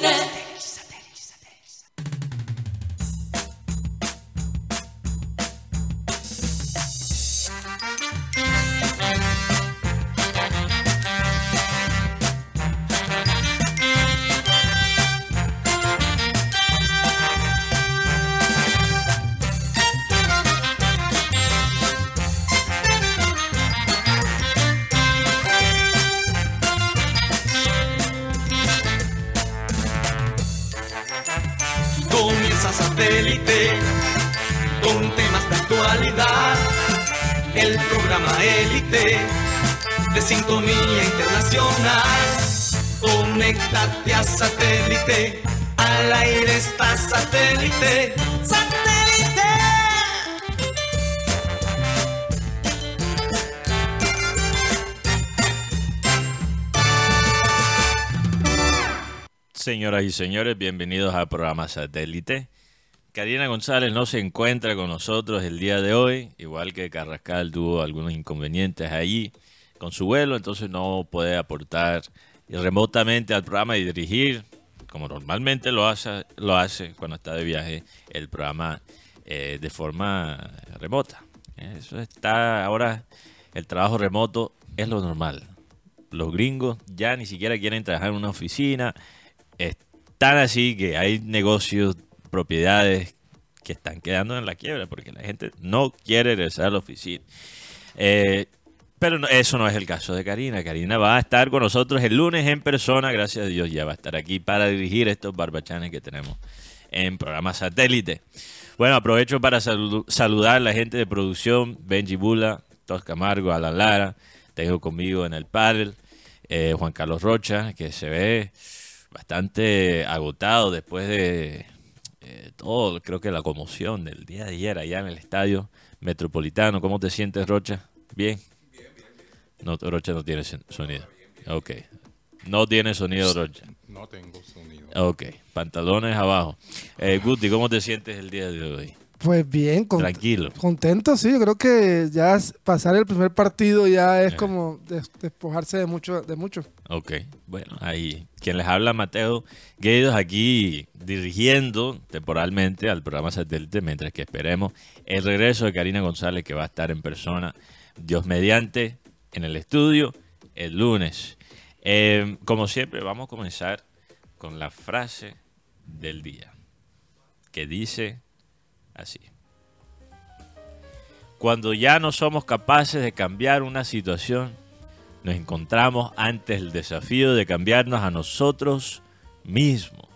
satélite. Satélite. Al aire está satélite. ¡Satélite! Señoras y señores, bienvenidos al programa Satélite. Karina González no se encuentra con nosotros el día de hoy, igual que Carrascal tuvo algunos inconvenientes allí con su vuelo, entonces no puede aportar remotamente al programa y dirigir, como normalmente lo hace, lo hace cuando está de viaje, el programa eh, de forma remota. Eso está ahora, el trabajo remoto es lo normal. Los gringos ya ni siquiera quieren trabajar en una oficina, están así que hay negocios, propiedades que están quedando en la quiebra porque la gente no quiere regresar a la oficina. Eh, pero no- eso no es el caso de Karina. Karina va a estar con nosotros el lunes en persona, gracias a Dios, ya va a estar aquí para dirigir estos barbachanes que tenemos en programa satélite. Bueno, aprovecho para salu- saludar a la gente de producción, Benji Bula, Tos Camargo, Alan Lara, tengo conmigo en el panel eh, Juan Carlos Rocha, que se ve bastante agotado después de eh, todo, creo que la conmoción del día de ayer allá en el estadio metropolitano. ¿Cómo te sientes, Rocha? ¿Bien? No, Rocha no tiene sonido. Ok. No tiene sonido, Rocha. No tengo sonido. Ok. Pantalones abajo. Eh, Guti, ¿cómo te sientes el día de hoy? Pues bien, con- Tranquilo. contento, sí. Yo creo que ya pasar el primer partido ya es Eh. como des- despojarse de mucho, de mucho. Ok, bueno, ahí quien les habla Mateo Gueidos aquí dirigiendo temporalmente al programa satélite mientras que esperemos el regreso de Karina González que va a estar en persona, Dios mediante, en el estudio el lunes. Eh, como siempre, vamos a comenzar con la frase del día que dice así. Cuando ya no somos capaces de cambiar una situación, nos encontramos ante el desafío de cambiarnos a nosotros mismos.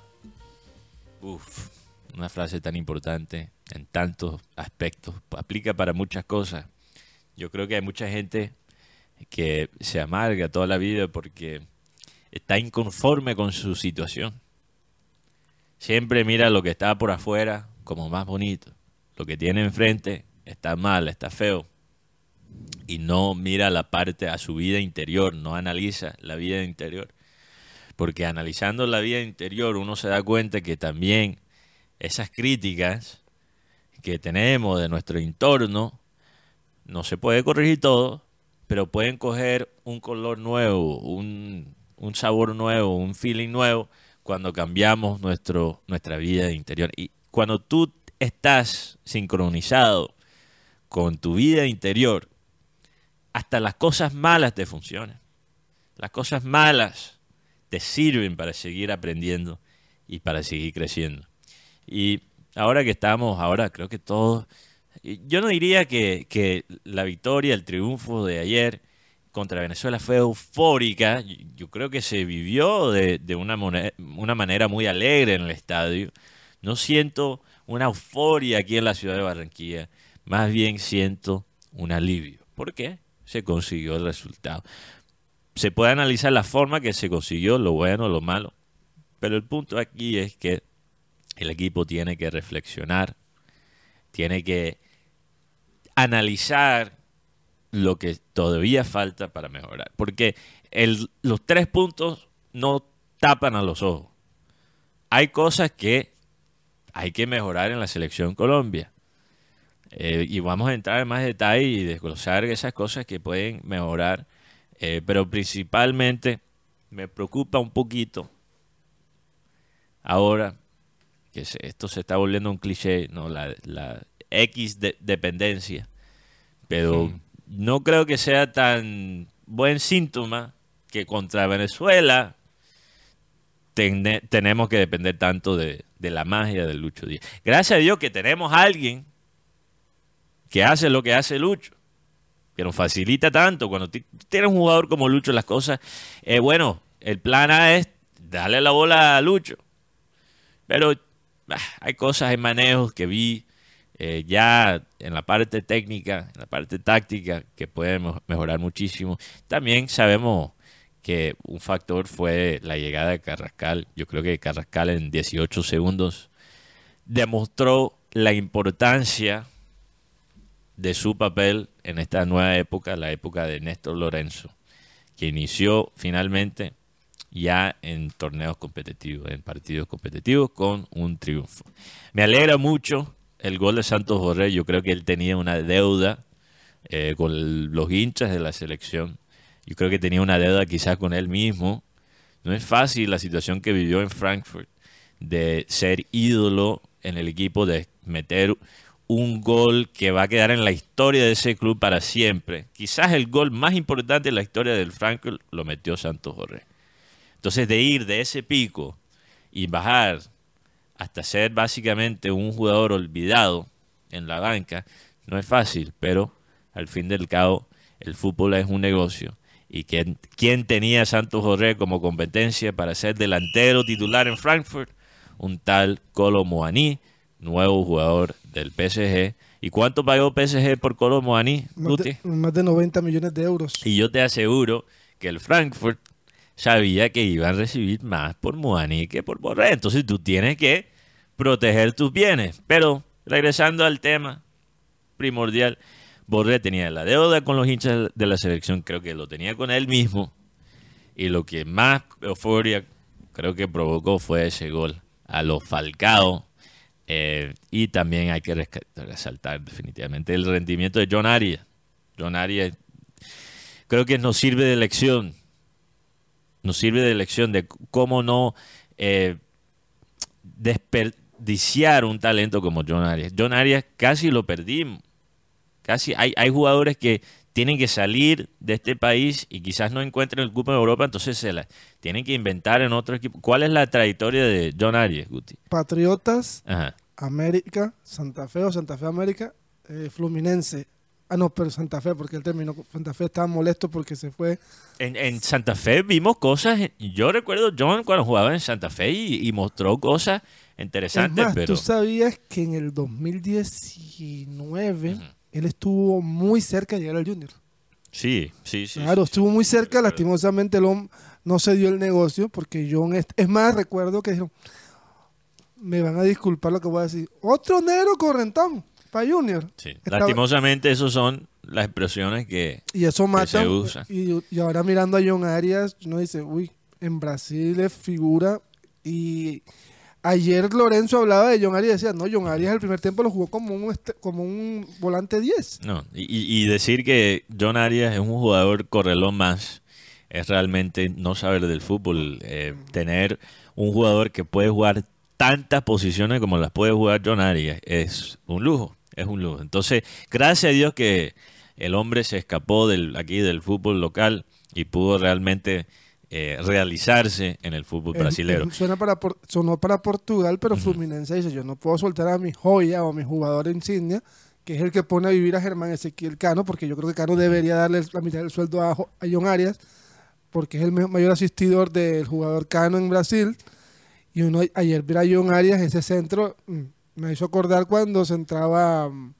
Uf, una frase tan importante en tantos aspectos, aplica para muchas cosas. Yo creo que hay mucha gente que se amarga toda la vida porque está inconforme con su situación. Siempre mira lo que está por afuera como más bonito. Lo que tiene enfrente está mal, está feo y no mira la parte a su vida interior, no analiza la vida interior. Porque analizando la vida interior uno se da cuenta que también esas críticas que tenemos de nuestro entorno no se puede corregir todo, pero pueden coger un color nuevo, un, un sabor nuevo, un feeling nuevo cuando cambiamos nuestro, nuestra vida interior. Y cuando tú estás sincronizado con tu vida interior, hasta las cosas malas te funcionan. Las cosas malas te sirven para seguir aprendiendo y para seguir creciendo. Y ahora que estamos, ahora creo que todos, yo no diría que, que la victoria, el triunfo de ayer contra Venezuela fue eufórica, yo- creo que se vivió de, de una, mone- una manera muy alegre en el estadio. No siento una euforia aquí en la ciudad de Barranquilla, más bien siento un alivio. ¿Por qué? Se consiguió el resultado. Se puede analizar la forma que se consiguió, lo bueno, lo malo, pero el punto aquí es que el equipo tiene que reflexionar, tiene que analizar lo que todavía falta para mejorar. Porque los tres puntos no tapan a los ojos. Hay cosas que hay que mejorar en la selección Colombia. Eh, y vamos a entrar en más detalle y desglosar esas cosas que pueden mejorar. Eh, pero principalmente me preocupa un poquito ahora, que se- esto se está volviendo un cliché, ¿no? La X de- dependencia, pero no creo que sea tan buen síntoma que contra Venezuela tene- tenemos que depender tanto de, de la magia de Lucho Díaz. Gracias a Dios que tenemos a alguien que hace lo que hace Lucho, que nos facilita tanto. Cuando ti- tienes un jugador como Lucho, las cosas, eh, bueno, el plan A es darle la bola a Lucho. Pero ah, hay cosas, hay manejos que vi eh, ya en la parte técnica, en la parte táctica, que pueden mo- mejorar muchísimo. También sabemos que un factor fue la llegada de Carrascal. Yo creo que Carrascal en 18 segundos demostró la importancia de su papel en esta nueva época, la época de Néstor Lorenzo, que inició finalmente ya en torneos competitivos, en partidos competitivos con un triunfo. Me alegra mucho el gol de Santos Borré, yo creo que él tenía una deuda eh, con los hinchas de la selección, yo creo que tenía una deuda quizás con él mismo. No es fácil la situación que vivió en Frankfurt de ser ídolo en el equipo, de meter un gol que va a quedar en la historia de ese club para siempre. Quizás el gol más importante en la historia del Frankfurt lo metió Santos Borré. Entonces de ir de ese pico y bajar hasta ser básicamente un jugador olvidado en la banca, no es fácil, pero al fin del cabo el fútbol es un negocio. ¿Y quién, quién tenía a Santos Borré como competencia para ser delantero titular en Frankfurt? Un tal Colo Moaní, nuevo jugador del PSG. ¿Y cuánto pagó PSG por Colo Moaní, Más de, más de 90 millones de euros. Y yo te aseguro que el Frankfurt sabía que iban a recibir más por Moani que por Borré. Entonces tú tienes que proteger tus bienes. Pero regresando al tema primordial, Borré tenía la deuda con los hinchas de la selección, creo que lo tenía con él mismo. Y lo que más euforia creo que provocó fue ese gol a los Falcao. Eh, y también hay que resaltar definitivamente el rendimiento de John Arias. John Arias creo que nos sirve de lección. Nos sirve de lección de cómo no eh, desperdiciar un talento como John Arias. John Arias casi lo perdimos. Casi hay, hay jugadores que tienen que salir de este país y quizás no encuentren el cupo en Europa, entonces se la tienen que inventar en otro equipo. ¿Cuál es la trayectoria de John Arias, Guti? Patriotas, Ajá. América, Santa Fe o Santa Fe América, eh, Fluminense. Ah, no, pero Santa Fe, porque él terminó. Santa Fe estaba molesto porque se fue. En, en Santa Fe vimos cosas. Yo recuerdo John cuando jugaba en Santa Fe y, y mostró cosas Es interesantes, más, pero tú sabías que en el 2019 Ujú. él estuvo muy cerca de llegar al Junior. sí, sí, sí. claro, sí. estuvo muy cerca. Lastimosamente el hom- no se dio el negocio porque John. Es, es más, recuerdo que dijeron: Me van a disculpar lo que voy a decir. Otro negro correntón para Junior. Sí. Estaba- Lastimosamente, esas son las expresiones que. Y eso mata. se usa. Y, y ahora mirando a John Arias, uno dice, uy, en Brasil es figura. Y ayer Lorenzo hablaba de John Arias y decía, no, John Arias el primer tiempo lo jugó como un, este- como un volante 10. No, y decir que John Arias es un jugador correlón más es realmente no saber del fútbol. Eh, tener un jugador que puede jugar tantas posiciones como las puede jugar John Arias es un lujo, es un lujo. Entonces, gracias a Dios que el hombre se escapó del, aquí del fútbol local y pudo realmente eh, realizarse en el fútbol Él- brasilero. él suena para, sonó para Portugal, pero Fluminense dice, yo no puedo soltar a mi joya o a mi jugador insignia, que es el que pone a vivir a Germán Ezequiel Cano, porque yo creo que Cano debería darle la mitad del sueldo a, a John Arias, porque es el mayor asistidor del jugador Cano en Brasil. Y uno ayer ver a John Arias, ese centro, mm, me hizo acordar cuando se entraba, mm,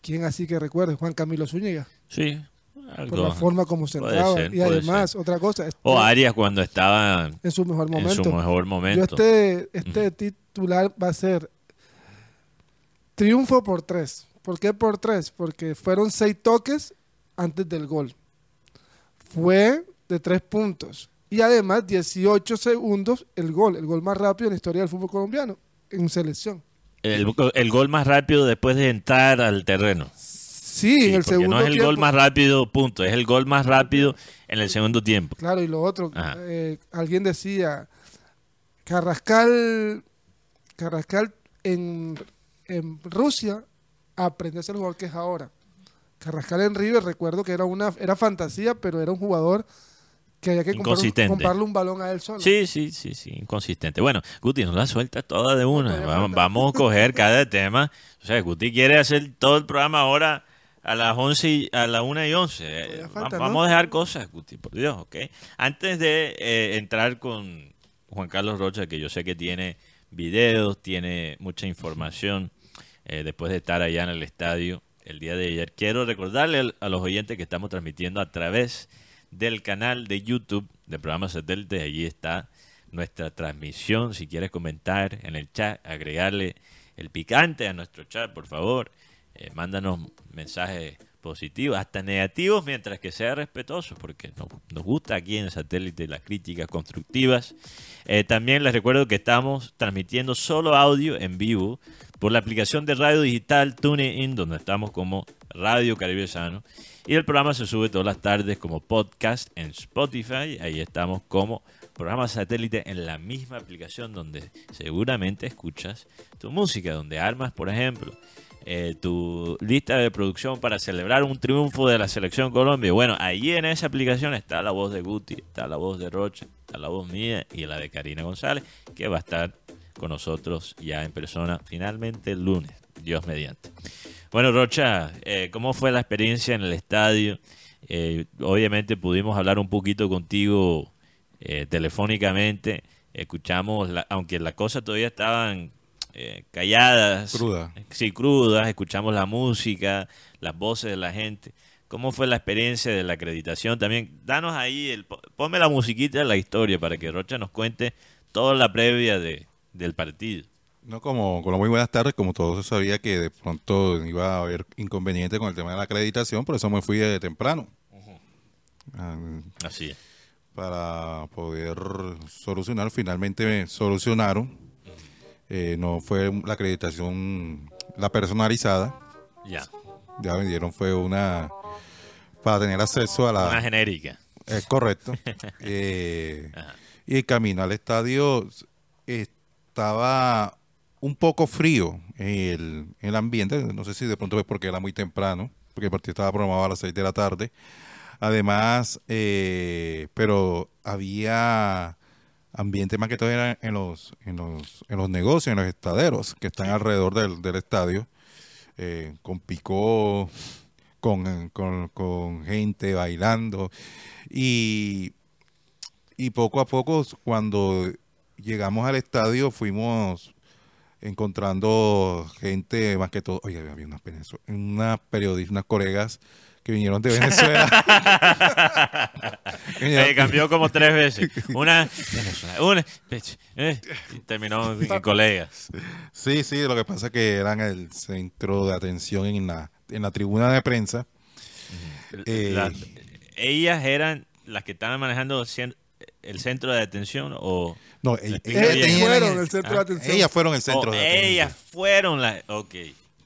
¿quién así que recuerde? Juan Camilo Zúñiga, Sí, por algo. la forma como se entraba. ser, y además, otra cosa, este- O Arias cuando estaba en su mejor en momento. su mejor Yo momento. este, este titular va a ser triunfo por tres. ¿Por qué por tres? Porque fueron seis toques antes del gol. Fue de tres puntos. Y además 18 segundos el gol, el gol más rápido en la historia del fútbol colombiano en selección. El, el gol más rápido después de entrar al terreno. Sí, Sí, en el segundo no es el gol tiempo. más rápido, punto. Es el gol más rápido en el segundo tiempo. Claro, y lo otro, eh, alguien decía, Carrascal, Carrascal en, en Rusia aprendió a ser el jugador que es ahora. Carrascal en River, recuerdo que era una era fantasía, pero era un jugador que había que comprarle un, Inconsistente. comprarle un balón a él solo. Sí, sí, sí, sí, inconsistente. Bueno, Guti, no la suelta toda de una. Vamos, a coger cada tema. O sea, Guti quiere hacer todo el programa ahora a las 11 y, a las 1 y 11. Eh. Vamos a dejar cosas, Guti, por Dios, ¿ok? Antes de eh, entrar con Juan Carlos Rocha, que yo sé que tiene videos, tiene mucha información eh, después de estar allá en el estadio el día de ayer, quiero recordarle a los oyentes que estamos transmitiendo a través del canal de YouTube del programa Satélite. Allí está nuestra transmisión. Si quieres comentar en el chat, agregarle el picante a nuestro chat, por favor. Eh, mándanos mensajes positivos, hasta negativos, mientras que sea respetuoso, porque nos, nos gusta aquí en Satélite las críticas constructivas. Eh, también les recuerdo que estamos transmitiendo solo audio en vivo por la aplicación de radio digital TuneIn, donde estamos como Radio Caribe Sano. Y el programa se sube todas las tardes como podcast en Spotify. Ahí estamos como programa satélite en la misma aplicación donde seguramente escuchas tu música, donde armas, por ejemplo, eh, tu lista de producción para celebrar un triunfo de la selección Colombia. Bueno, ahí en esa aplicación está la voz de Guti, está la voz de Rocha, está la voz mía y la de Karina González, que va a estar con nosotros ya en persona finalmente el lunes, Dios mediante. Bueno, Rocha, eh, ¿cómo fue la experiencia en el estadio? Eh, obviamente pudimos hablar un poquito contigo eh, telefónicamente. Escuchamos, la- aunque las cosas todavía estaban calladas. Cruda. Sí, crudas. Escuchamos la música, las voces de la gente. ¿Cómo fue la experiencia de la acreditación? También, danos ahí, el, po- ponme la musiquita de la historia para que Rocha nos cuente toda la previa de, del partido. No, como con lo muy buenas tardes, como todos se sabía que de pronto iba a haber inconveniente con el tema de la acreditación, por eso me fui de temprano. Ah, Así es. para poder solucionar. Finalmente me solucionaron. Eh, no fue la acreditación la personalizada. Ya. Ya me dieron fue una para tener acceso a la Una genérica. Es correcto. Eh, y el camino al estadio estaba un poco frío el, el ambiente. No sé si de pronto es porque era muy temprano, porque el partido estaba programado a las 6 de la tarde. Además, eh, pero había ambiente más que todo era en los, en los, en los negocios, en los estaderos que están alrededor del, del estadio, eh, con picó, con, con, con gente bailando. Y, y poco a poco, cuando llegamos al estadio, fuimos encontrando gente, más que todo, oye, había unas, periodistas, unas colegas que vinieron de Venezuela. Eh, cambió como tres veces. Una, una, eh, y terminó en colegas. Sí, sí, lo que pasa es que eran el centro de atención en la, en la tribuna de prensa. Eh, La- ellas eran las que estaban manejando el centro de atención o, No, ella- explica ella bien. tenía- fueron el centro de Ah, atención. ellas fueron el centro o de atención. ellas fueron las... Ok.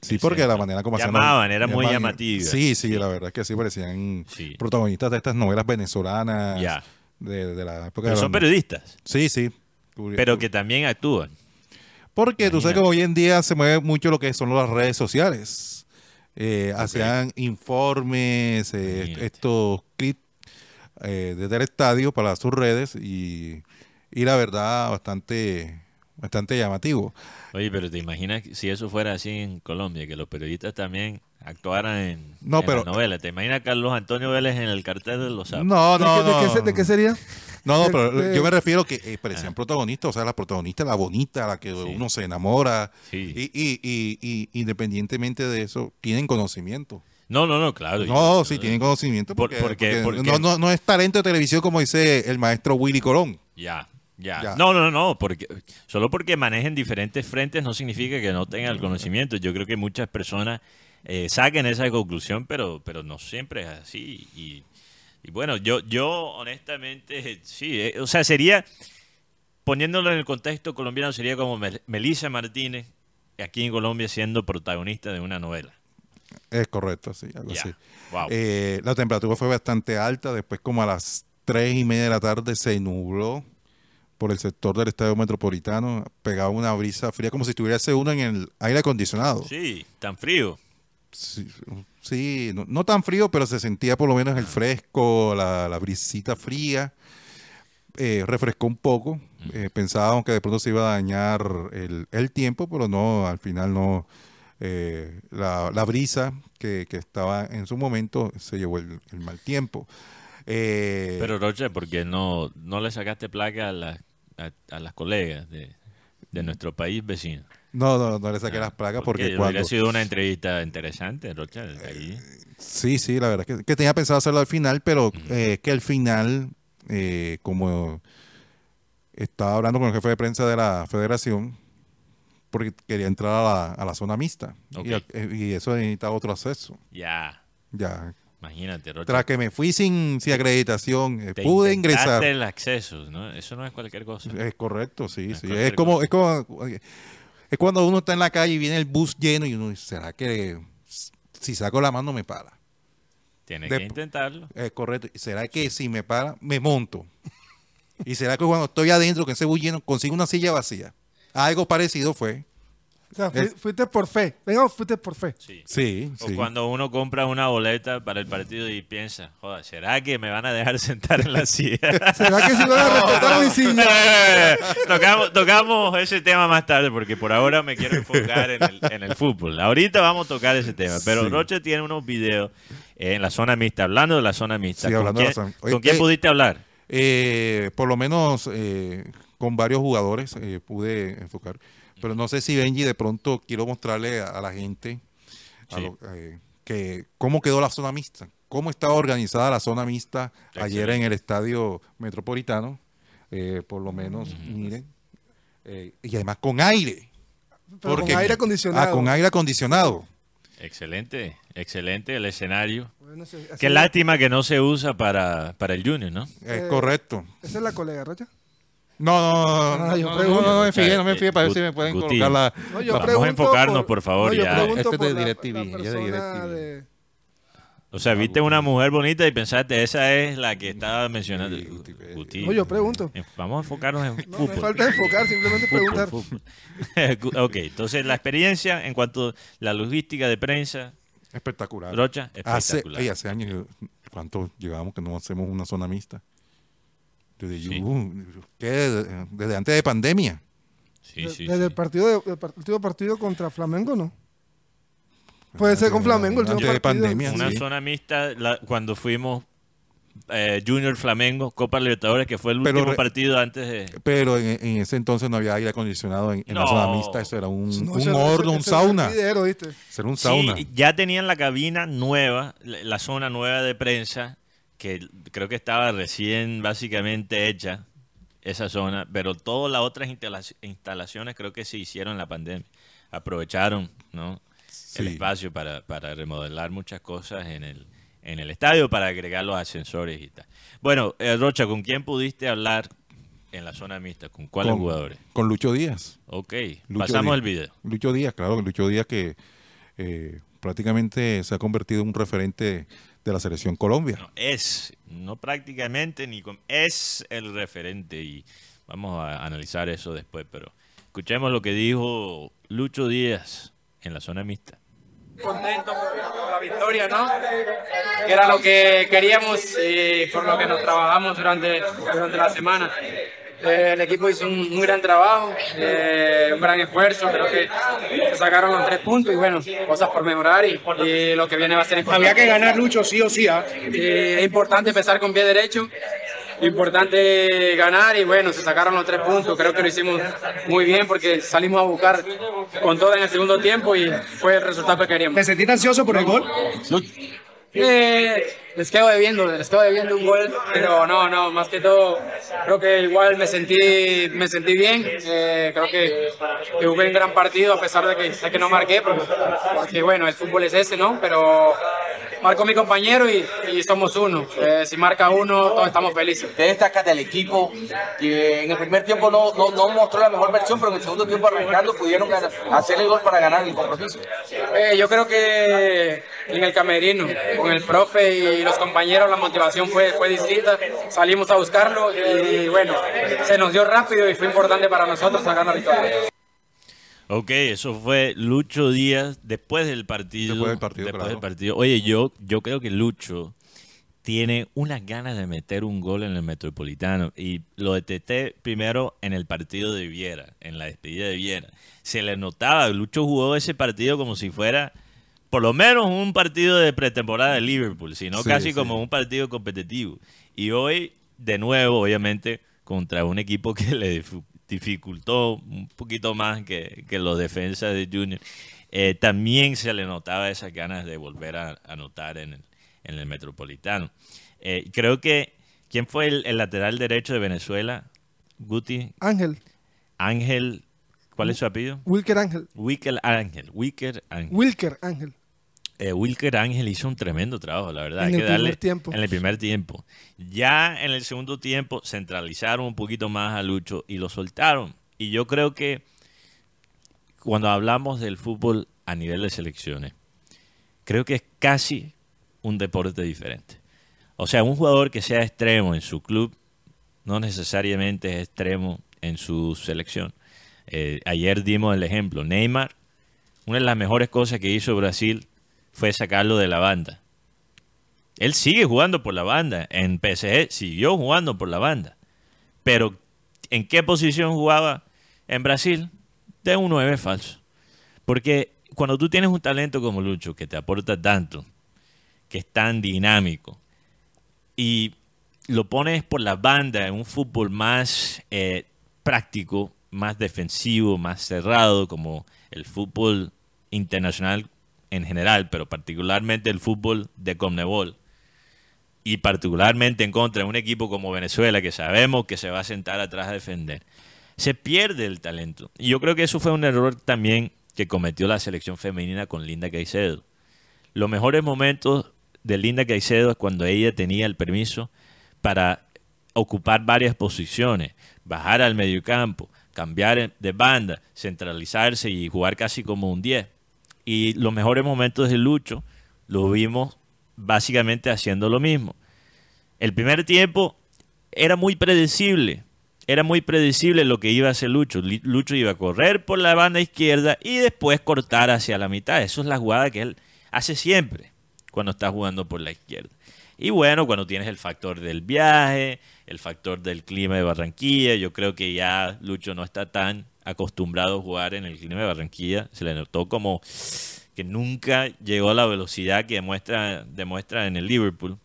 Sí, porque la manera como hacían- Llamaban, era muy llamativa. Sí, sí, la verdad es que sí parecían Sí. protagonistas de estas novelas venezolanas Ya. de, de la época Pero de son periodistas, Sí, sí. pero que también actúan. Porque tú sabes que Imagínate. hoy en día se mueve mucho lo que son las redes sociales. Eh, Hacían informes, eh, Imagínate. estos clips eh, desde el estadio para sus redes y, y la verdad bastante bastante llamativo. Oye, pero te imaginas si eso fuera así en Colombia, que los periodistas también actuaran en, No, en pero- la novela. ¿Te imaginas a Carlos Antonio Vélez en el cartel de los sapos? No, ¿De, no, qué, de qué se- de qué sería? No, no, pero de- yo me refiero que eh, parecían protagonistas, o sea, la protagonista, la bonita, la que uno se enamora. Sí. Y, y, y, y independientemente de eso, tienen conocimiento. No, no, no, claro. No, yo- sí, tienen conocimiento Por- porque, porque- porque porque- no, no, no es talento de televisión como dice el maestro Willy Colón. Ya, ya, Ya. No, no, no, porque solo porque manejen diferentes frentes no significa que no tengan el conocimiento. Yo creo que muchas personas eh, saquen esa conclusión, pero, pero no siempre es así. Y, y bueno, yo, yo honestamente, sí, eh, o sea, sería, poniéndolo en el contexto colombiano, sería como Mel- Melissa Martínez aquí en Colombia siendo protagonista de una novela. Es correcto, sí, algo así. Wow. Eh, la temperatura fue bastante alta, después como a las tres y media de la tarde se nubló por el sector del estadio metropolitano, pegaba una brisa fría como si estuviese uno en el aire acondicionado. Sí, tan frío. Sí, sí, no, no tan frío, pero se sentía por lo menos el fresco, la, la brisita fría. Eh, refrescó un poco. Eh, pensábamos que de pronto se iba a dañar el, el tiempo, pero no, al final no. Eh, la, la brisa que, que estaba en su momento se llevó el, el mal tiempo. Eh, Pero Roche, ¿por qué no, no le sacaste placa a, las a, a las colegas de, de nuestro país vecino? no, no, no le saqué las placas porque, cuando... sido una entrevista interesante, Rocha, ahí. Sí, sí, la verdad que, que tenía pensado hacerlo al final, pero eh, que al final, eh, como estaba hablando con el jefe de prensa de la federación, porque quería entrar a la, a la zona mixta. Y, eh, y eso necesitaba otro acceso. Ya, Ya. imagínate, Rocha. Tras que me fui sin, sin acreditación, eh, te pude ingresar. el acceso, ¿no? Eso no es cualquier cosa. Es correcto, sí, No sí. Es como, es como, es cuando uno está en la calle y viene el bus lleno y uno dice, ¿será que si saco la mano me para? Tienes de- que intentarlo. Es correcto. ¿Será que si me para, me monto? ¿Y será que cuando estoy adentro, que ese bus lleno, consigo una silla vacía? Algo parecido fue. O sea, fui- fuiste por fe. Venga, fuiste por fe. Sí. Sí, O sí. cuando uno compra una boleta para el partido y piensa, joder, ¿será que me van a dejar sentar en la silla? ¿Será que si van a respetar mi silla? tocamos, tocamos ese tema más tarde porque por ahora me quiero enfocar en el, en el fútbol. Ahorita vamos a tocar ese tema, pero Sí. Roche tiene unos videos en la zona mixta, hablando de la zona mixta. Sí, ¿Con, hablando de la quién, zona- Oye, con quién pudiste hablar? Eh, por lo menos eh, con varios jugadores eh, pude enfocar. Pero no sé si Benji de pronto quiero mostrarle a, a la gente a Sí. lo- eh, que cómo quedó la zona mixta, cómo estaba organizada la zona mixta ayer en el estadio metropolitano. Eh, por lo menos, miren. Eh, y además con aire. Pero porque- con aire acondicionado. Ah, con aire acondicionado. Excelente, excelente el escenario. Bueno, sí, Qué es. lástima que no se usa para, para el Junior, ¿no? Es Eh, correcto. Esa es la colega, Rocha. No, no, no, no, Ah, yo no, no, pregunto. no, no me fijé, no me fijé para ver si me pueden Guti. colocar la, No, yo Vamos a enfocarnos, por favor, no, ya. Este es de DirecTV, O sea, viste una mujer bonita y pensaste, esa es la que estaba mencionando. Sí, Guti, Guti. No, yo pregunto. Vamos a enfocarnos en No, me fútbol. falta enfocar, simplemente preguntar. fútbol. ok, entonces la experiencia en cuanto a la logística de prensa, Espectacular. Rocha, Hace, espectacular. ey, hace años, ¿cuánto llevamos que no hacemos una zona mixta? Desde, Sí. uh, ¿qué? Desde- antes de pandemia. Sí, De- sí, Desde sí. el partido, de, el partido partido contra Flamengo, ¿no? Puede ser con Flamengo el Antes último de partido. pandemia, Una sí. zona mixta la- cuando fuimos eh, Junior Flamengo, Copa Libertadores, que fue el Pero último partido antes de... Pero en, en ese entonces no había aire acondicionado en, en la zona mixta. Eso era un, No, un ese- horno, un sauna. era un sauna. Sí, ya tenían la cabina nueva, la la zona nueva de prensa, que creo que estaba recién básicamente hecha, esa zona, pero todas las otras instala- instalaciones creo que se hicieron en la pandemia. Aprovecharon ¿no? el espacio para, para remodelar muchas cosas en el, en el estadio, para agregar los ascensores y tal. Bueno, eh, Rocha, ¿con quién pudiste hablar en la zona mixta? ¿Con cuáles Con- jugadores? Con Lucho Díaz. Ok, Lucho pasamos Díaz. el video. Lucho Díaz, claro, Lucho Díaz que eh, prácticamente se ha convertido en un referente de la selección Colombia. No, es, no prácticamente, ni con, es el referente y vamos a analizar eso después, pero escuchemos lo que dijo Lucho Díaz en la zona mixta. contento por la victoria, ¿no? Que era lo que queríamos y por lo que nos trabajamos durante, durante la semana. Eh, el equipo hizo un, un gran trabajo, eh, un gran esfuerzo, creo que se sacaron los tres puntos y bueno, cosas por mejorar y, y lo que viene va a ser importante. Había que ganar Lucho sí o sí, ¿ah? Eh, es importante empezar con pie derecho, importante ganar y bueno, se sacaron los tres puntos, creo que lo hicimos muy bien porque salimos a buscar con todo en el segundo tiempo y fue el resultado que queríamos. ¿Te sentiste ansioso por el gol? Eh, les quedo debiendo, les quedo debiendo un gol, pero no, no, más que todo, creo que igual me sentí, me sentí bien, eh, creo que, que jugué un gran partido a pesar de que, de que no marqué, porque, porque, bueno, el fútbol es ese, ¿no? Pero marcó mi compañero y, y somos uno. Eh, si marca uno, todos estamos felices. ¿Qué destaca del equipo que en el primer tiempo no, no, no mostró la mejor versión, pero en el segundo tiempo arrancando pudieron ganar- hacer el gol para ganar el compromiso? Eh, yo creo que en el camerino, con el profe y los compañeros, la motivación fue, fue distinta. Salimos a buscarlo y bueno, se nos dio rápido y fue importante para nosotros sacar la victoria. Ok, eso fue Lucho Díaz después del partido. Después del partido, después claro. del partido. Oye, yo, yo creo que Lucho tiene unas ganas de meter un gol en el Metropolitano. Y lo detecté primero en el partido de Viera, en la despedida de Viera. Se le notaba, Lucho jugó ese partido como si fuera por lo menos un partido de pretemporada de Liverpool, sino Sí, casi sí. como un partido competitivo. Y hoy, de nuevo, obviamente, contra un equipo que le dificultó un poquito más que, que los defensas de Junior, eh, también se le notaba esas ganas de volver a anotar en el, en el Metropolitano. Eh, creo que, ¿quién fue el, el lateral derecho de Venezuela? Guti, Ángel, Ángel, ¿cuál es su apellido? Wilker Ángel, Wicker Ángel, Wicker Ángel. Wilker Ángel. Eh, Wilker Ángel hizo un tremendo trabajo, la verdad. En Hay el que darle primer tiempo. En el primer tiempo. Ya en el segundo tiempo centralizaron un poquito más a Lucho y lo soltaron. Y yo creo que cuando hablamos del fútbol a nivel de selecciones, creo que es casi un deporte diferente. O sea, un jugador que sea extremo en su club no necesariamente es extremo en su selección. Eh, ayer dimos el ejemplo. Neymar, una de las mejores cosas que hizo Brasil fue sacarlo de la banda. Él sigue jugando por la banda. En PSG siguió jugando por la banda. Pero, ¿en qué posición jugaba en Brasil? De un 9 falso. Porque cuando tú tienes un talento como Lucho, que te aporta tanto, que es tan dinámico, y lo pones por la banda en un fútbol más eh, práctico, más defensivo, más cerrado, como el fútbol internacional en general, pero particularmente el fútbol de Conmebol, y particularmente en contra de un equipo como Venezuela, que sabemos que se va a sentar atrás a defender, se pierde el talento. Y yo creo que eso fue un error también que cometió la selección femenina con Linda Caicedo. Los mejores momentos de Linda Caicedo es cuando ella tenía el permiso para ocupar varias posiciones, bajar al mediocampo, cambiar de banda, centralizarse y jugar casi como un 10. Y los mejores momentos de Lucho los vimos básicamente haciendo lo mismo. El primer tiempo era muy predecible. Era muy predecible lo que iba a hacer Lucho. Lucho iba a correr por la banda izquierda y después cortar hacia la mitad. Eso es la jugada que él hace siempre cuando está jugando por la izquierda. Y bueno, cuando tienes el factor del viaje, el factor del clima de Barranquilla, yo creo que ya Lucho no está tan acostumbrado a jugar en el clima de Barranquilla. Se le notó como que nunca llegó a la velocidad que demuestra, demuestra en el Liverpool.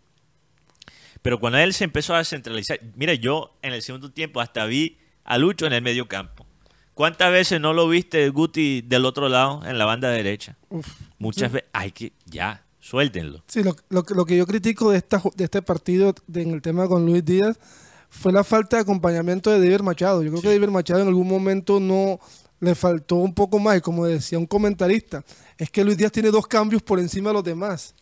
Pero cuando él se empezó a centralizar, mira, yo en el segundo tiempo hasta vi a Lucho en el medio campo. ¿Cuántas veces no lo viste Guti del otro lado, en la banda derecha? Uf. Muchas veces, hay que, ya, suéltenlo. Sí, lo, lo que- lo que yo critico de, esta, de este partido de- en el tema con Luis Díaz fue la falta de acompañamiento de David Machado. Yo creo que David Machado en algún momento no le faltó un poco más. Y como decía un comentarista, es que Luis Díaz tiene dos cambios por encima de los demás.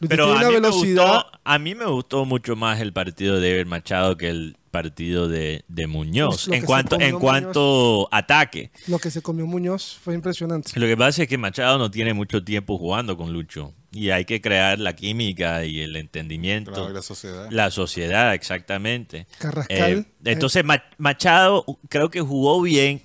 Luis Díaz Pero tiene a una mí, me velocidad. gustó, a mí me gustó mucho más el partido de David Machado que el partido de, de Muñoz lo en cuanto, en cuanto ataque. Lo que se comió Muñoz fue impresionante. Lo que pasa es que Machado no tiene mucho tiempo jugando con Lucho y hay que crear la química y el entendimiento. Claro, la sociedad. La sociedad, exactamente. Carrascal. Eh, entonces Ma- Machado creo que jugó bien,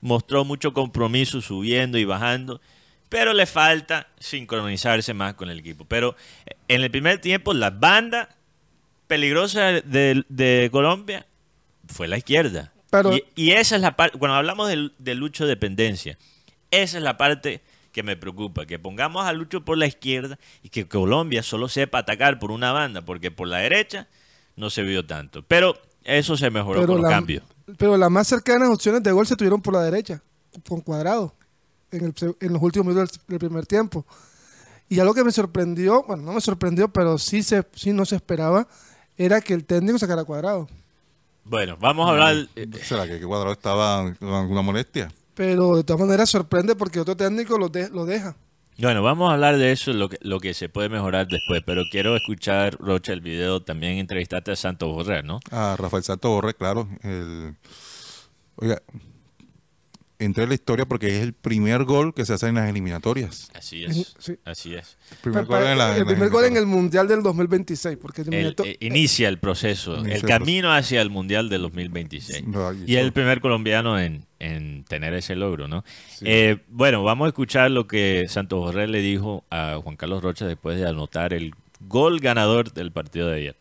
mostró mucho compromiso subiendo y bajando, pero le falta sincronizarse más con el equipo. Pero eh, en el primer tiempo la banda peligrosa de, de Colombia fue la izquierda. Pero- y, y esa es la parte, cuando hablamos del- de, Lucho dependencia, esa es la parte que me preocupa, que pongamos a Lucho por la izquierda y que Colombia solo sepa atacar por una banda, porque por la derecha no se vio tanto. Pero eso se mejoró Pero, con los la- cambios. pero las más cercanas opciones de gol se tuvieron por la derecha, con cuadrado, en, el en los últimos minutos del, primer tiempo. Y algo que me sorprendió, bueno, no me sorprendió, pero sí, se, sí no se esperaba, era que el técnico sacara cuadrado. Bueno, vamos a hablar... ¿Será que Cuadrado estaba con alguna molestia? Pero de todas maneras sorprende porque otro técnico lo, de- lo deja. Bueno, vamos a hablar de eso, lo que, lo que se puede mejorar después, pero quiero escuchar, Rocha, el video. También entrevistaste a Santos Borrell, ¿no? A Rafael Santos Borré, claro. El, oiga, entré en la historia porque es el primer gol que se hace en las eliminatorias. Así es. Sí. Así es. El primer gol en, la- el primer gol en el. Mundial del 2026, porque el El- eh, inicia el proceso, Inicia el el camino hacia el Mundial del 2026. No, Y está. el primer colombiano en, en tener ese logro, ¿no? Eh, bueno, vamos a escuchar lo que Santos Borrell le dijo a Juan Carlos Rocha después de anotar el gol ganador del partido de ayer.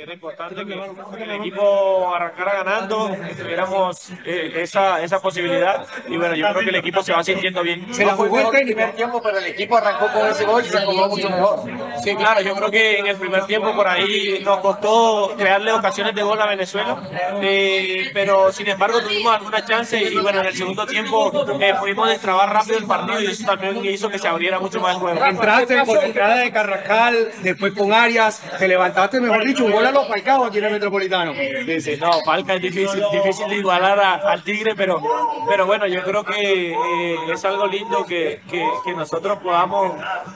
Era importante que el equipo arrancara ganando, que tuviéramos eh, esa, esa posibilidad. Y bueno, yo creo que el equipo se va sintiendo bien. Se la jugó el primer tiempo, pero el equipo arrancó con ese gol y se jugó mucho mejor. Sí, claro, yo creo que en el primer tiempo por ahí nos costó crearle ocasiones de gol a Venezuela, eh, pero sin embargo tuvimos algunas chances y bueno, en el segundo tiempo eh, pudimos destrabar rápido el partido y eso también hizo que se abriera mucho más el juego. Entraste con la entrada de Carrascal, después con Arias, te levantaste, mejor dicho, un gol a los falcados aquí en el Metropolitano. Dice, no, Falca es difícil, difícil de igualar a- al Tigre, pero, pero bueno, yo creo que eh, es algo lindo que, que, que nosotros podamos,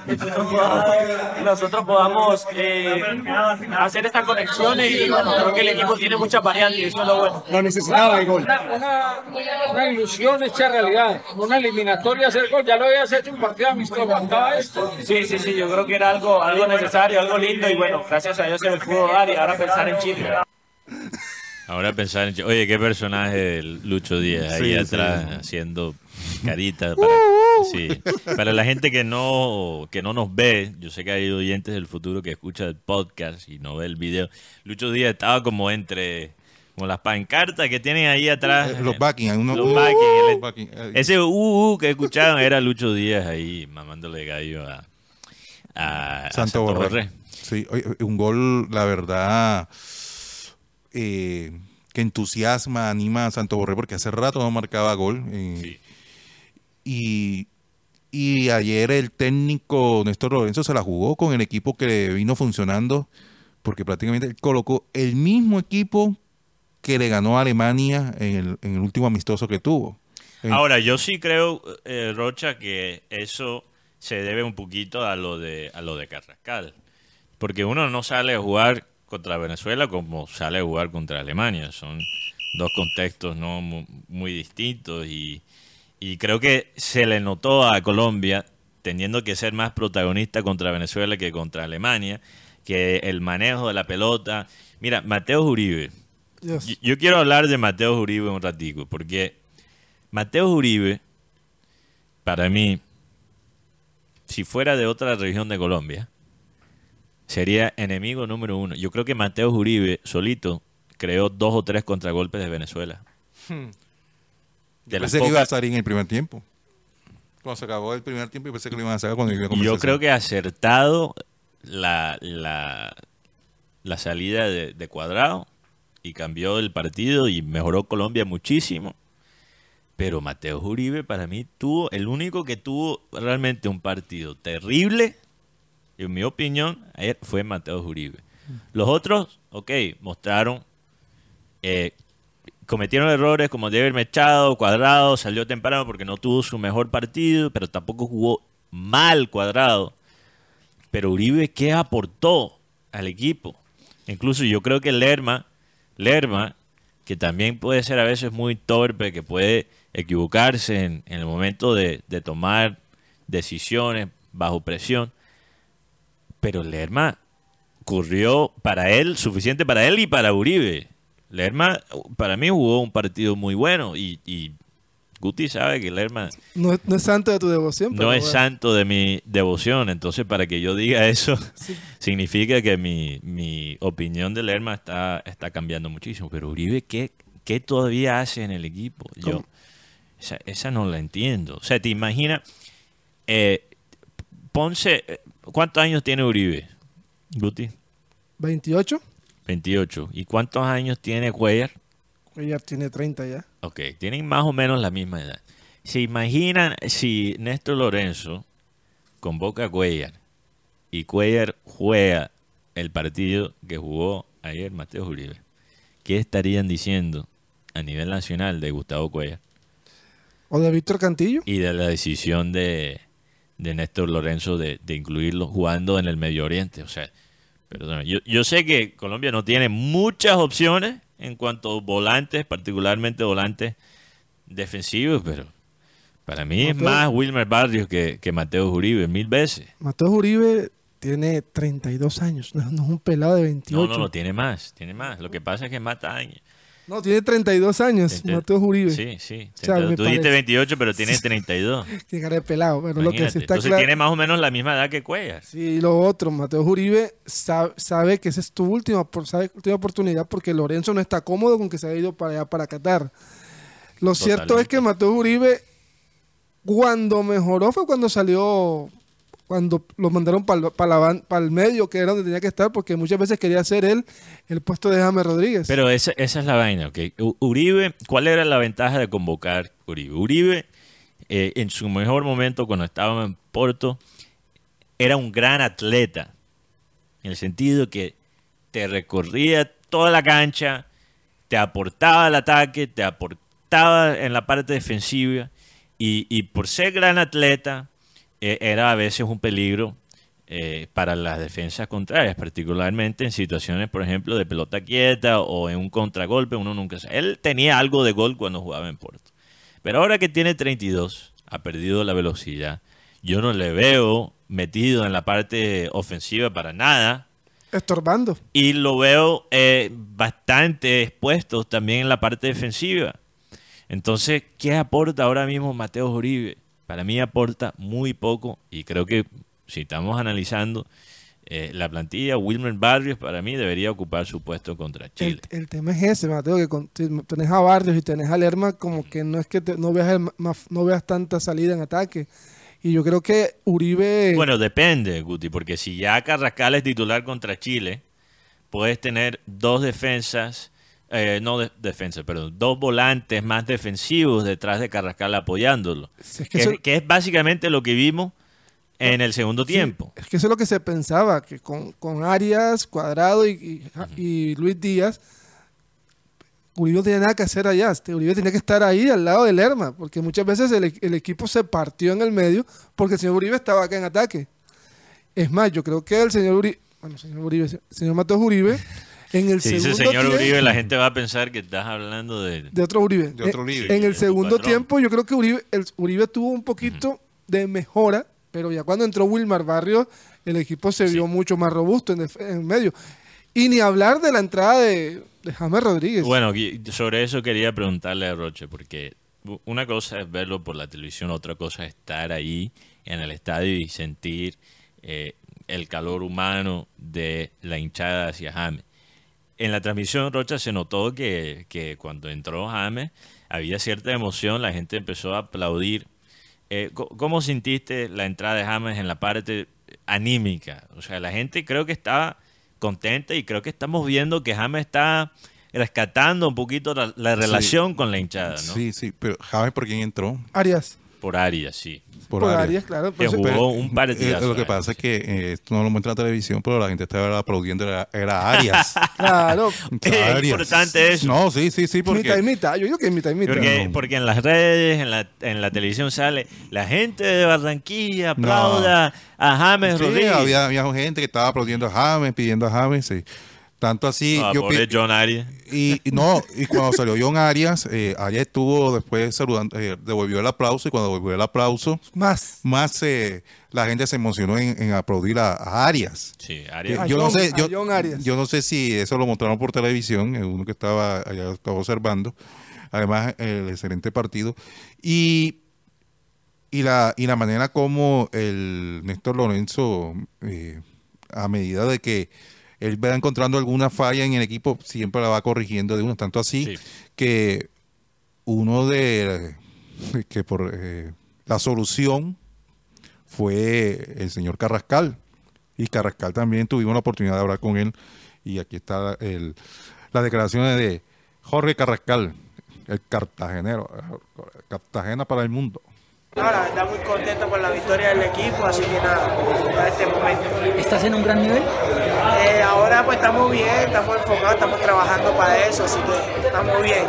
nosotros podamos, nosotros podamos, eh, hacer estas conexiones y bueno, creo que el equipo tiene muchas variantes y eso es lo bueno. Lo necesitaba el gol. una, una ilusión hecha realidad. Una eliminatoria hacer gol. Ya lo habías hecho un partido amistoso. Aguantaba esto. Sí, sí, sí, yo creo que era algo, algo necesario, algo lindo y bueno, gracias a Dios se me pudo dar y ahora pensar en Chile. Ahora pensar en... Oye, qué personaje de Lucho Díaz ahí Sí, atrás sí. haciendo carita. Para, sí. para la gente que no, que no nos ve, yo sé que hay oyentes del futuro que escucha el podcast y no ve el video. Lucho Díaz estaba como entre... Como las pancartas que tienen ahí atrás. Eh, los backing, uno- Los backing, Uh, ese uh, uh que escucharon era Lucho Díaz ahí mamándole gallo a, a, a Santo Santo Borré. Borré. Sí, un gol, la verdad, eh, que entusiasma, anima a Santo Borré porque hace rato no marcaba gol. eh, y, y ayer el técnico Néstor Lorenzo se la jugó con el equipo que vino funcionando porque prácticamente él colocó el mismo equipo que le ganó a Alemania en el, en el último amistoso que tuvo. En- Ahora, yo sí creo, eh, Rocha, que eso se debe un poquito a lo de a lo de Carrascal. Porque uno no sale a jugar contra Venezuela como sale a jugar contra Alemania. Son dos contextos no muy, muy distintos y, y creo que se le notó a Colombia teniendo que ser más protagonista contra Venezuela que contra Alemania, que el manejo de la pelota. Mira, Mateo Uribe, yo, yo quiero hablar de Mateo Uribe un ratico, porque Mateo Uribe, para mí, si fuera de otra región de Colombia, sería enemigo número uno. Yo creo que Mateo Uribe solito creó dos o tres contragolpes de Venezuela. De las pensé que iba a salir en el primer tiempo. Cuando se acabó el primer tiempo, y pensé que lo iban a sacar cuando iba a yo creo que acertado la, la, la salida de, de Cuadrado y cambió el partido y mejoró Colombia muchísimo. Pero Mateo Uribe para mí tuvo, el único que tuvo realmente un partido terrible, en mi opinión, ayer fue Mateo Uribe. Los otros, ok, mostraron, eh, cometieron errores como David Mechado, Cuadrado, salió temprano porque no tuvo su mejor partido, pero tampoco jugó mal Cuadrado. Pero Uribe, ¿qué aportó al equipo? Incluso yo creo que Lerma, Lerma, que también puede ser a veces muy torpe, que puede equivocarse en, en el momento de, de tomar decisiones bajo presión, pero Lerma corrió para él, suficiente para él y para Uribe. Lerma, para mí, jugó un partido muy bueno y, y Guti sabe que Lerma No, es- no es santo de tu devoción, pero no es bueno. santo de mi devoción. Entonces, para que yo diga eso, significa que mi, mi opinión de Lerma está, está cambiando muchísimo. Pero Uribe, ¿qué, qué todavía hace en el equipo? Yo. Esa, esa no la entiendo. O sea, te imaginas, eh, Ponce, ¿cuántos años tiene Uribe? Guti, 28, 28. ¿Y cuántos años tiene Cuellar? ella tiene 30 ya. Ok, tienen más o menos la misma edad. ¿Se imaginan si Néstor Lorenzo convoca a Cuellar y Cuellar juega el partido que jugó ayer Mateo Uribe? ¿Qué estarían diciendo a nivel nacional de Gustavo Cuellar O de Víctor Cantillo. y de la decisión de, de Néstor Lorenzo de, de incluirlo jugando en el Medio Oriente. O sea, perdón, yo, yo sé que Colombia no tiene muchas opciones en cuanto a volantes, particularmente volantes defensivos, pero para mí es más Wilmer Barrios que, que Mateo Uribe, mil veces. Mateo Uribe tiene 32 años, no, no es un pelado de 28. No, no, no, tiene más, tiene más. Lo que pasa es que mata años. No, tiene 32 años, Treinta- Mateo Uribe. Sí, sí. O sea, me Tú dijiste parece- 28, pero tiene 32. Tiene cara de pelado, pero lo que sí está Entonces claro. tiene más o menos la misma edad que Cuellar. Sí, lo otro, Mateo Uribe sabe, sabe que esa es tu última, sabe- última oportunidad porque Lorenzo no está cómodo con que se haya ido para allá, para Qatar. Lo cierto es que Mateo Uribe, cuando mejoró fue cuando salió, cuando lo mandaron para el medio, que era donde tenía que estar, porque muchas veces quería hacer él el puesto de James Rodríguez. Pero esa, esa es la vaina, ¿ok? U- Uribe, ¿cuál era la ventaja de convocar Uribe? Uribe, eh, en su mejor momento, cuando estaba en Porto, era un gran atleta. En el sentido que te recorría toda la cancha, te aportaba al ataque, te aportaba en la parte defensiva. Y, y por ser gran atleta, era a veces un peligro eh, para las defensas contrarias, particularmente en situaciones, por ejemplo, de pelota quieta o en un contragolpe, uno nunca sabe. Él tenía algo de gol cuando jugaba en Porto. Pero ahora que tiene 32, ha perdido la velocidad. Yo no le veo metido en la parte ofensiva para nada. Estorbando. Y lo veo eh, bastante expuesto también en la parte defensiva. Entonces, ¿qué aporta ahora mismo Mateo Uribe? Para mí aporta muy poco y creo que si estamos analizando eh, la plantilla, Wilmer Barrios para mí debería ocupar su puesto contra Chile. el tema es ese, Mateo, que con- si tenés a Barrios y tenés a Lerma, como que no es que te- no, veas el no veas tanta salida en ataque. Y yo creo que Uribe... Bueno, depende, Guti, porque si ya Carrascal es titular contra Chile, puedes tener dos defensas, eh, no de- defensas, perdón, dos volantes más defensivos detrás de Carrascal apoyándolo. Si es Que, que eso- que es básicamente lo que vimos en el segundo tiempo. Es que eso es lo que se pensaba, que con, con Arias, Cuadrado y, y- y Luis Díaz, Uribe no tenía nada que hacer allá. Este, Uribe tenía que estar ahí al lado de Lerma, porque muchas veces el, el equipo se partió en el medio porque el señor Uribe estaba acá en ataque. Es más, yo creo que el señor Uribe, bueno, señor Uribe, el señor Matos Uribe, en el Si segundo dice señor tiempo- Uribe, la gente va a pensar que estás hablando de... de otro Uribe. De otro En- Uribe. En, el segundo tiempo, yo creo que Uribe, el, Uribe tuvo un poquito de mejora, pero ya cuando entró Wilmar Barrios, el equipo se vio mucho más robusto en, en medio. Y ni hablar de la entrada de, de James Rodríguez. Bueno, sobre eso quería preguntarle a Roche, porque una cosa es verlo por la televisión, otra cosa es estar ahí en el estadio y sentir eh, el calor humano de la hinchada hacia James. En la transmisión, Rocha, se notó que, que cuando entró James había cierta emoción, la gente empezó a aplaudir. Eh, ¿Cómo sintiste la entrada de James en la parte anímica? O sea, la gente creo que estaba contenta y creo que estamos viendo que James está rescatando un poquito la, la relación con la hinchada, ¿no? Sí, sí, pero ¿sabes por quién entró? Arias. Por Arias, sí. Por, Por Arias. Arias, claro. Que jugó Pero, un eh, partidazo. lo que pasa es que eh, esto no lo muestra en la televisión, pero la gente estaba aplaudiendo, era, era Arias. claro. Es Arias. importante eso. No, sí, sí, sí, mitad y porque... mitad. Yo digo que mitad y mitad. Porque, porque en las redes, en la, en la televisión sale, la gente de Barranquilla aplauda a James Sí, Rodríguez. había, había gente que estaba aplaudiendo a James, pidiendo a James, sí. Tanto así, Ah, yo pobre John Arias. y, y no, y cuando salió John Arias, eh, Arias estuvo después saludando, eh, devolvió el aplauso, y cuando devolvió el aplauso, Más. más eh, la gente se emocionó en, en aplaudir a, a Arias. Sí, Que Arias. A yo no sé, yo, John Arias. yo no sé si eso lo mostraron por televisión, uno que estaba allá estaba observando. Además, el excelente partido. Y, y la, y la manera como el Néstor Lorenzo, eh, a medida de que él va encontrando alguna falla en el equipo, siempre la va corrigiendo de uno. Tanto así Sí. que uno de que por eh, la solución fue el señor Carrascal. Y Carrascal también tuvimos la oportunidad de hablar con él. Y aquí está el, las declaraciones de Jorge Carrascal, el cartagenero, Cartagena para el mundo. No, la verdad muy contento por la victoria del equipo, así que nada, para este momento. ¿Estás en un gran nivel? Eh, ahora pues estamos bien, estamos enfocados, estamos trabajando para eso, así que estamos bien.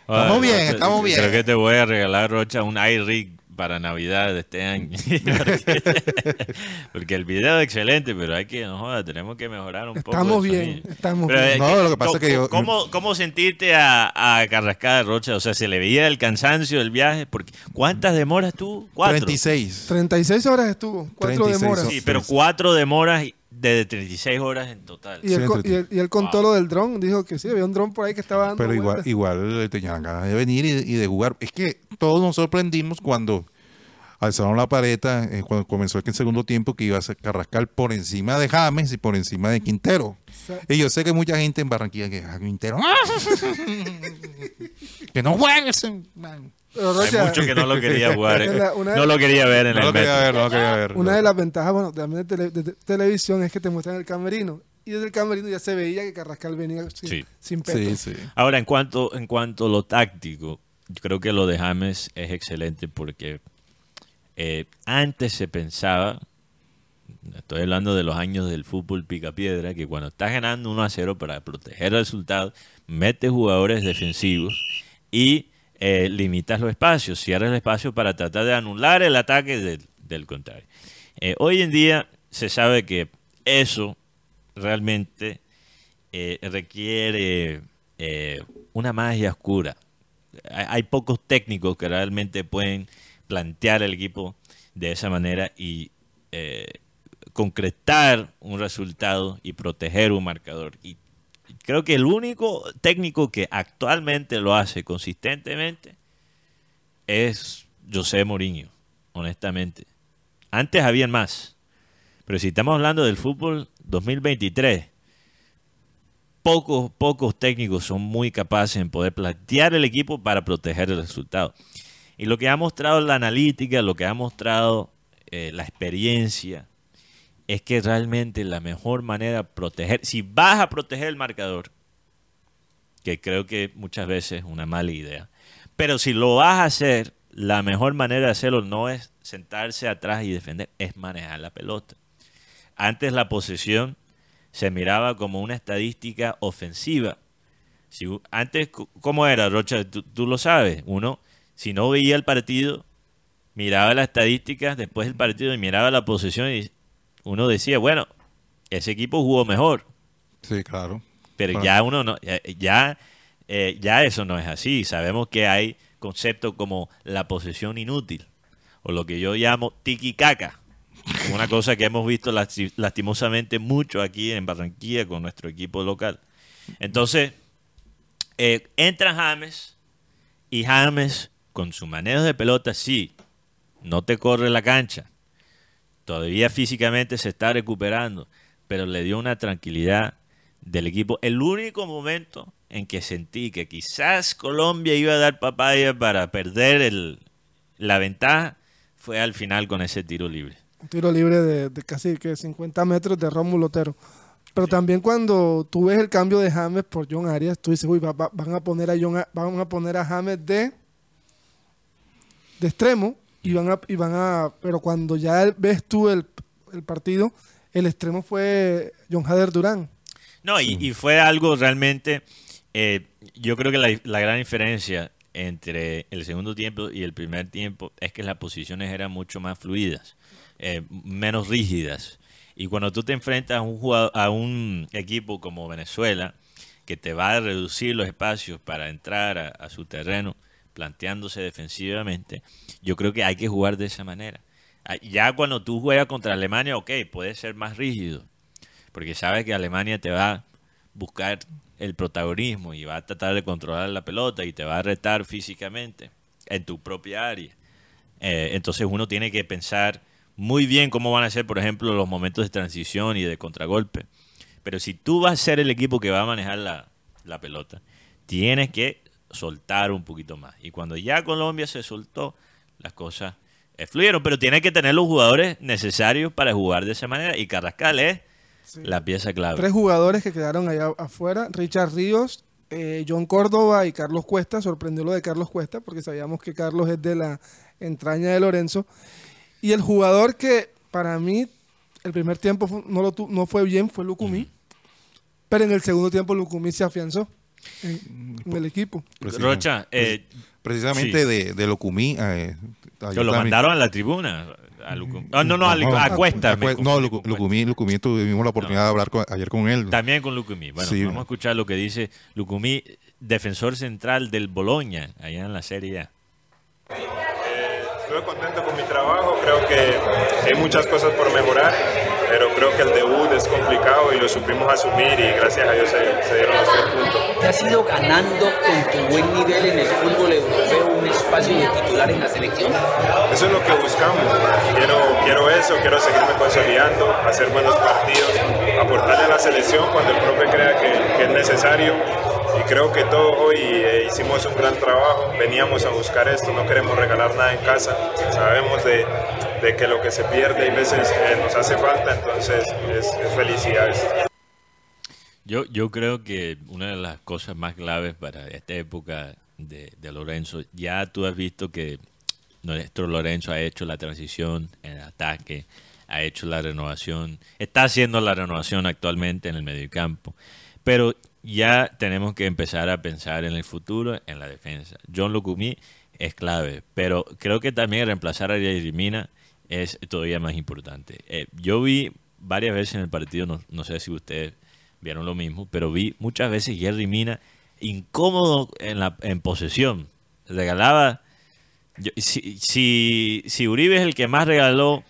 Estamos bien, estamos bien. Creo que te voy a regalar, Rocha, un iRig para Navidad de este año. porque, porque el video es excelente, pero hay que, no joda, tenemos que mejorar un poco. Estamos bien, estamos Pero, bien. No, lo que pasa es que yo- ¿cómo, ¿Cómo sentiste a, a Carrascal de Rocha? O sea, ¿se le veía el cansancio del viaje? Porque ¿Cuántas demoras tú? Cuatro. 36. 36 horas estuvo, cuatro 36 demoras. Sí, pero cuatro demoras y- de 36 horas en total. Y él, co- y, él, y él contó Wow. lo del dron, dijo que sí, había un dron por ahí que estaba dando Pero igual, vueltas. igual tenían ganas de venir y, y de jugar. Es que todos nos sorprendimos cuando alzaron la paleta, eh, cuando comenzó el segundo tiempo, que iba a ser Carrascal por encima de James y por encima de Quintero. Y yo sé que mucha gente en Barranquilla que "Ah, Quintero, que no juegues. man". Pero, Hay mucho que no lo quería jugar. eh. No lo quería ver en No el lo quería metro. ver, no lo quería ver. Una de las ventajas, bueno, también de, tele- de televisión es que te muestran el camerino. Y desde el camerino ya se veía que Carrascal venía sin, Sí. sin sí. Ahora, en cuanto, en cuanto a lo táctico, yo creo que lo de James es excelente porque eh, antes se pensaba, estoy hablando de los años del fútbol picapiedra, que cuando estás ganando 1 a 0 para proteger el resultado, metes jugadores defensivos y eh, limitas los espacios, cierras el espacio para tratar de anular el ataque del, contrario. Eh, hoy en día se sabe que eso realmente eh, requiere eh, una magia oscura. Hay, pocos técnicos que realmente pueden plantear el equipo de esa manera y concretar un resultado y proteger un marcador. Creo que el único técnico que actualmente lo hace consistentemente es José Mourinho, honestamente. Antes habían más, pero si estamos hablando del fútbol 2023, pocos, pocos técnicos son muy capaces en poder plantear el equipo para proteger el resultado. Y lo que ha mostrado la analítica, lo que ha mostrado eh, la experiencia, es que realmente la mejor manera de proteger, si vas a proteger el marcador, que creo que muchas veces es una mala idea, pero si lo vas a hacer, la mejor manera de hacerlo no es sentarse atrás y defender, es manejar la pelota. Antes la posesión se miraba como una estadística ofensiva. Si, antes, ¿cómo era, Rocha? Tú, tú lo sabes. Uno, si no veía el partido, miraba las estadísticas después del partido y miraba la posesión y uno decía, bueno, ese equipo jugó mejor. Sí, claro. Pero Claro. ya uno no, ya, ya, eh, ya eso no es así. Sabemos que hay conceptos como la posesión inútil o lo que yo llamo tiki caca. Una cosa que hemos visto lasti- lastimosamente mucho aquí en Barranquilla con nuestro equipo local. Entonces, eh, entra James y James con su manejo de pelota, sí, no te corre la cancha. Todavía físicamente se está recuperando, pero le dio una tranquilidad del equipo. El único momento en que sentí que quizás Colombia iba a dar papaya para perder el- la ventaja fue al final con ese tiro libre. Un tiro libre de, de casi que 50 metros de Rómulo Otero. Pero también cuando tú ves el cambio de James por John Arias, tú dices, uy, va- va- van a poner a John, van a poner a James de, de extremo y van a, y van a, pero cuando ya ves tú el, el partido, el extremo fue John Hader Durán. No, y, y fue algo realmente, eh, yo creo que la, la gran diferencia entre el segundo tiempo y el primer tiempo es que las posiciones eran mucho más fluidas, eh, menos rígidas. Y cuando tú te enfrentas a un, jugador, a un equipo como Venezuela, que te va a reducir los espacios para entrar a, a su terreno, planteándose defensivamente, yo creo que hay que jugar de esa manera. Ah, Ya cuando tú juegas contra Alemania, ok, puede ser más rígido, porque sabes que Alemania te va a buscar el protagonismo y va a tratar de controlar la pelota y te va a retar físicamente en tu propia área. Eh, entonces uno tiene que pensar muy bien cómo van a ser, por ejemplo, los momentos de transición y de contragolpe. Pero si tú vas a ser el equipo que va a manejar la, la pelota, tienes que soltar un poquito más. Y cuando ya Colombia se soltó, las cosas fluyeron. Pero tiene que tener los jugadores necesarios para jugar de esa manera. Y Carrascal es la pieza clave. Tres jugadores que quedaron allá afuera, Richard Ríos, eh, John Córdoba y Carlos Cuesta. Sorprendió lo de Carlos Cuesta porque sabíamos que Carlos es de la entraña de Lorenzo. Y el jugador que para mí el primer tiempo no, lo tu- no fue bien fue Lucumí, pero en el segundo tiempo Lucumí se afianzó. En, en el equipo. Precisamente- Rocha, eh, Precisamente sí. de, de Locumí. eh, que lo también- mandaron a la tribuna. A Lucumí. Ah, no, no, a, Licu- a Cuesta. me Cue- confundí no, con Lucu- Cuesta. Lucumí, Lucumí tuvimos la oportunidad de hablar con- ayer con él. También con Lucumí. Bueno, Sí. vamos a escuchar lo que dice Lucumí, defensor central del Boloña, allá en la Serie A. Estoy contento con mi trabajo, creo que hay muchas cosas por mejorar, pero creo que el debut es complicado y lo supimos asumir y gracias a Dios se, se dieron los tres puntos. ¿Te has ido ganando con tu buen nivel en el fútbol europeo un espacio de titular en la selección? Eso es lo que buscamos, quiero, quiero eso, quiero seguirme consolidando, hacer buenos partidos, aportarle a la selección cuando el profe crea que, que es necesario y creo que todos hoy eh, hicimos un gran trabajo, veníamos a buscar esto, no queremos regalar nada en casa, sabemos de, de que lo que se pierde hay veces eh, nos hace falta, entonces es, es felicidades. Yo, yo creo que una de las cosas más claves para esta época de, de Lorenzo, ya tú has visto que nuestro Lorenzo ha hecho la transición el ataque, ha hecho la renovación, está haciendo la renovación actualmente en el mediocampo, pero ya tenemos que empezar a pensar en el futuro, en la defensa. John Lucumí es clave, pero creo que también reemplazar a Jerry Mina es todavía más importante. Eh, yo vi varias veces en el partido, no, no sé si ustedes vieron lo mismo, pero vi muchas veces Jerry Mina incómodo en, la, en posesión. Regalaba. si, si, si Uribe es el que más regaló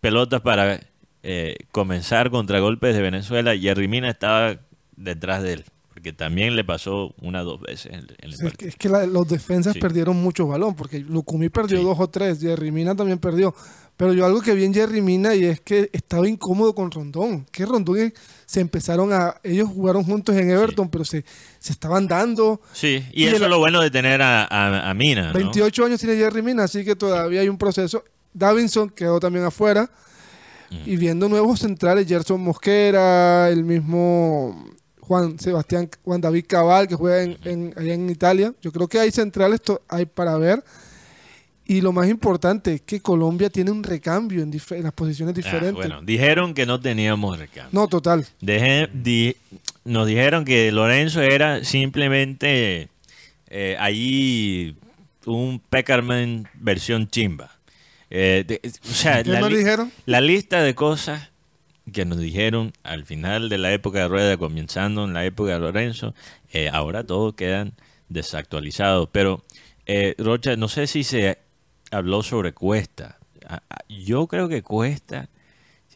pelotas para eh, comenzar contragolpes de Venezuela, Jerry Mina estaba detrás de él. Porque también le pasó una o dos veces en, el Sí, es que, es que la- los defensas Sí. perdieron mucho balón, porque Lucumí perdió dos o tres, Jerry Mina también perdió. Pero yo algo que vi en Jerry Mina y es que estaba incómodo con Rondón. Que Rondón se empezaron a. Ellos jugaron juntos en Everton, pero se, se estaban dando. Sí, y, Y eso es lo bueno de tener a, a- a Mina. ¿no? 28 años tiene Jerry Mina, así que todavía hay un proceso. Davinson quedó también afuera. Y viendo nuevos centrales, Gerson Mosquera, el mismo Juan Sebastián, Juan David Cabal, que juega en, en- allá en Italia. Yo creo que hay centrales hay para ver. Y lo más importante es que Colombia tiene un recambio en, las posiciones Ah, diferentes. bueno, dijeron que no teníamos recambio. No, total. Deje- di- nos dijeron que Lorenzo era simplemente eh, allí un Peckerman versión chimba. Eh, de- o sea, ¿Qué la, li- dijeron? la lista de cosas que nos dijeron al final de la época de Rueda, comenzando en la época de Lorenzo, eh, ahora todos quedan desactualizados. Pero, eh, Rocha, no sé si se habló sobre Cuesta. Yo creo que Cuesta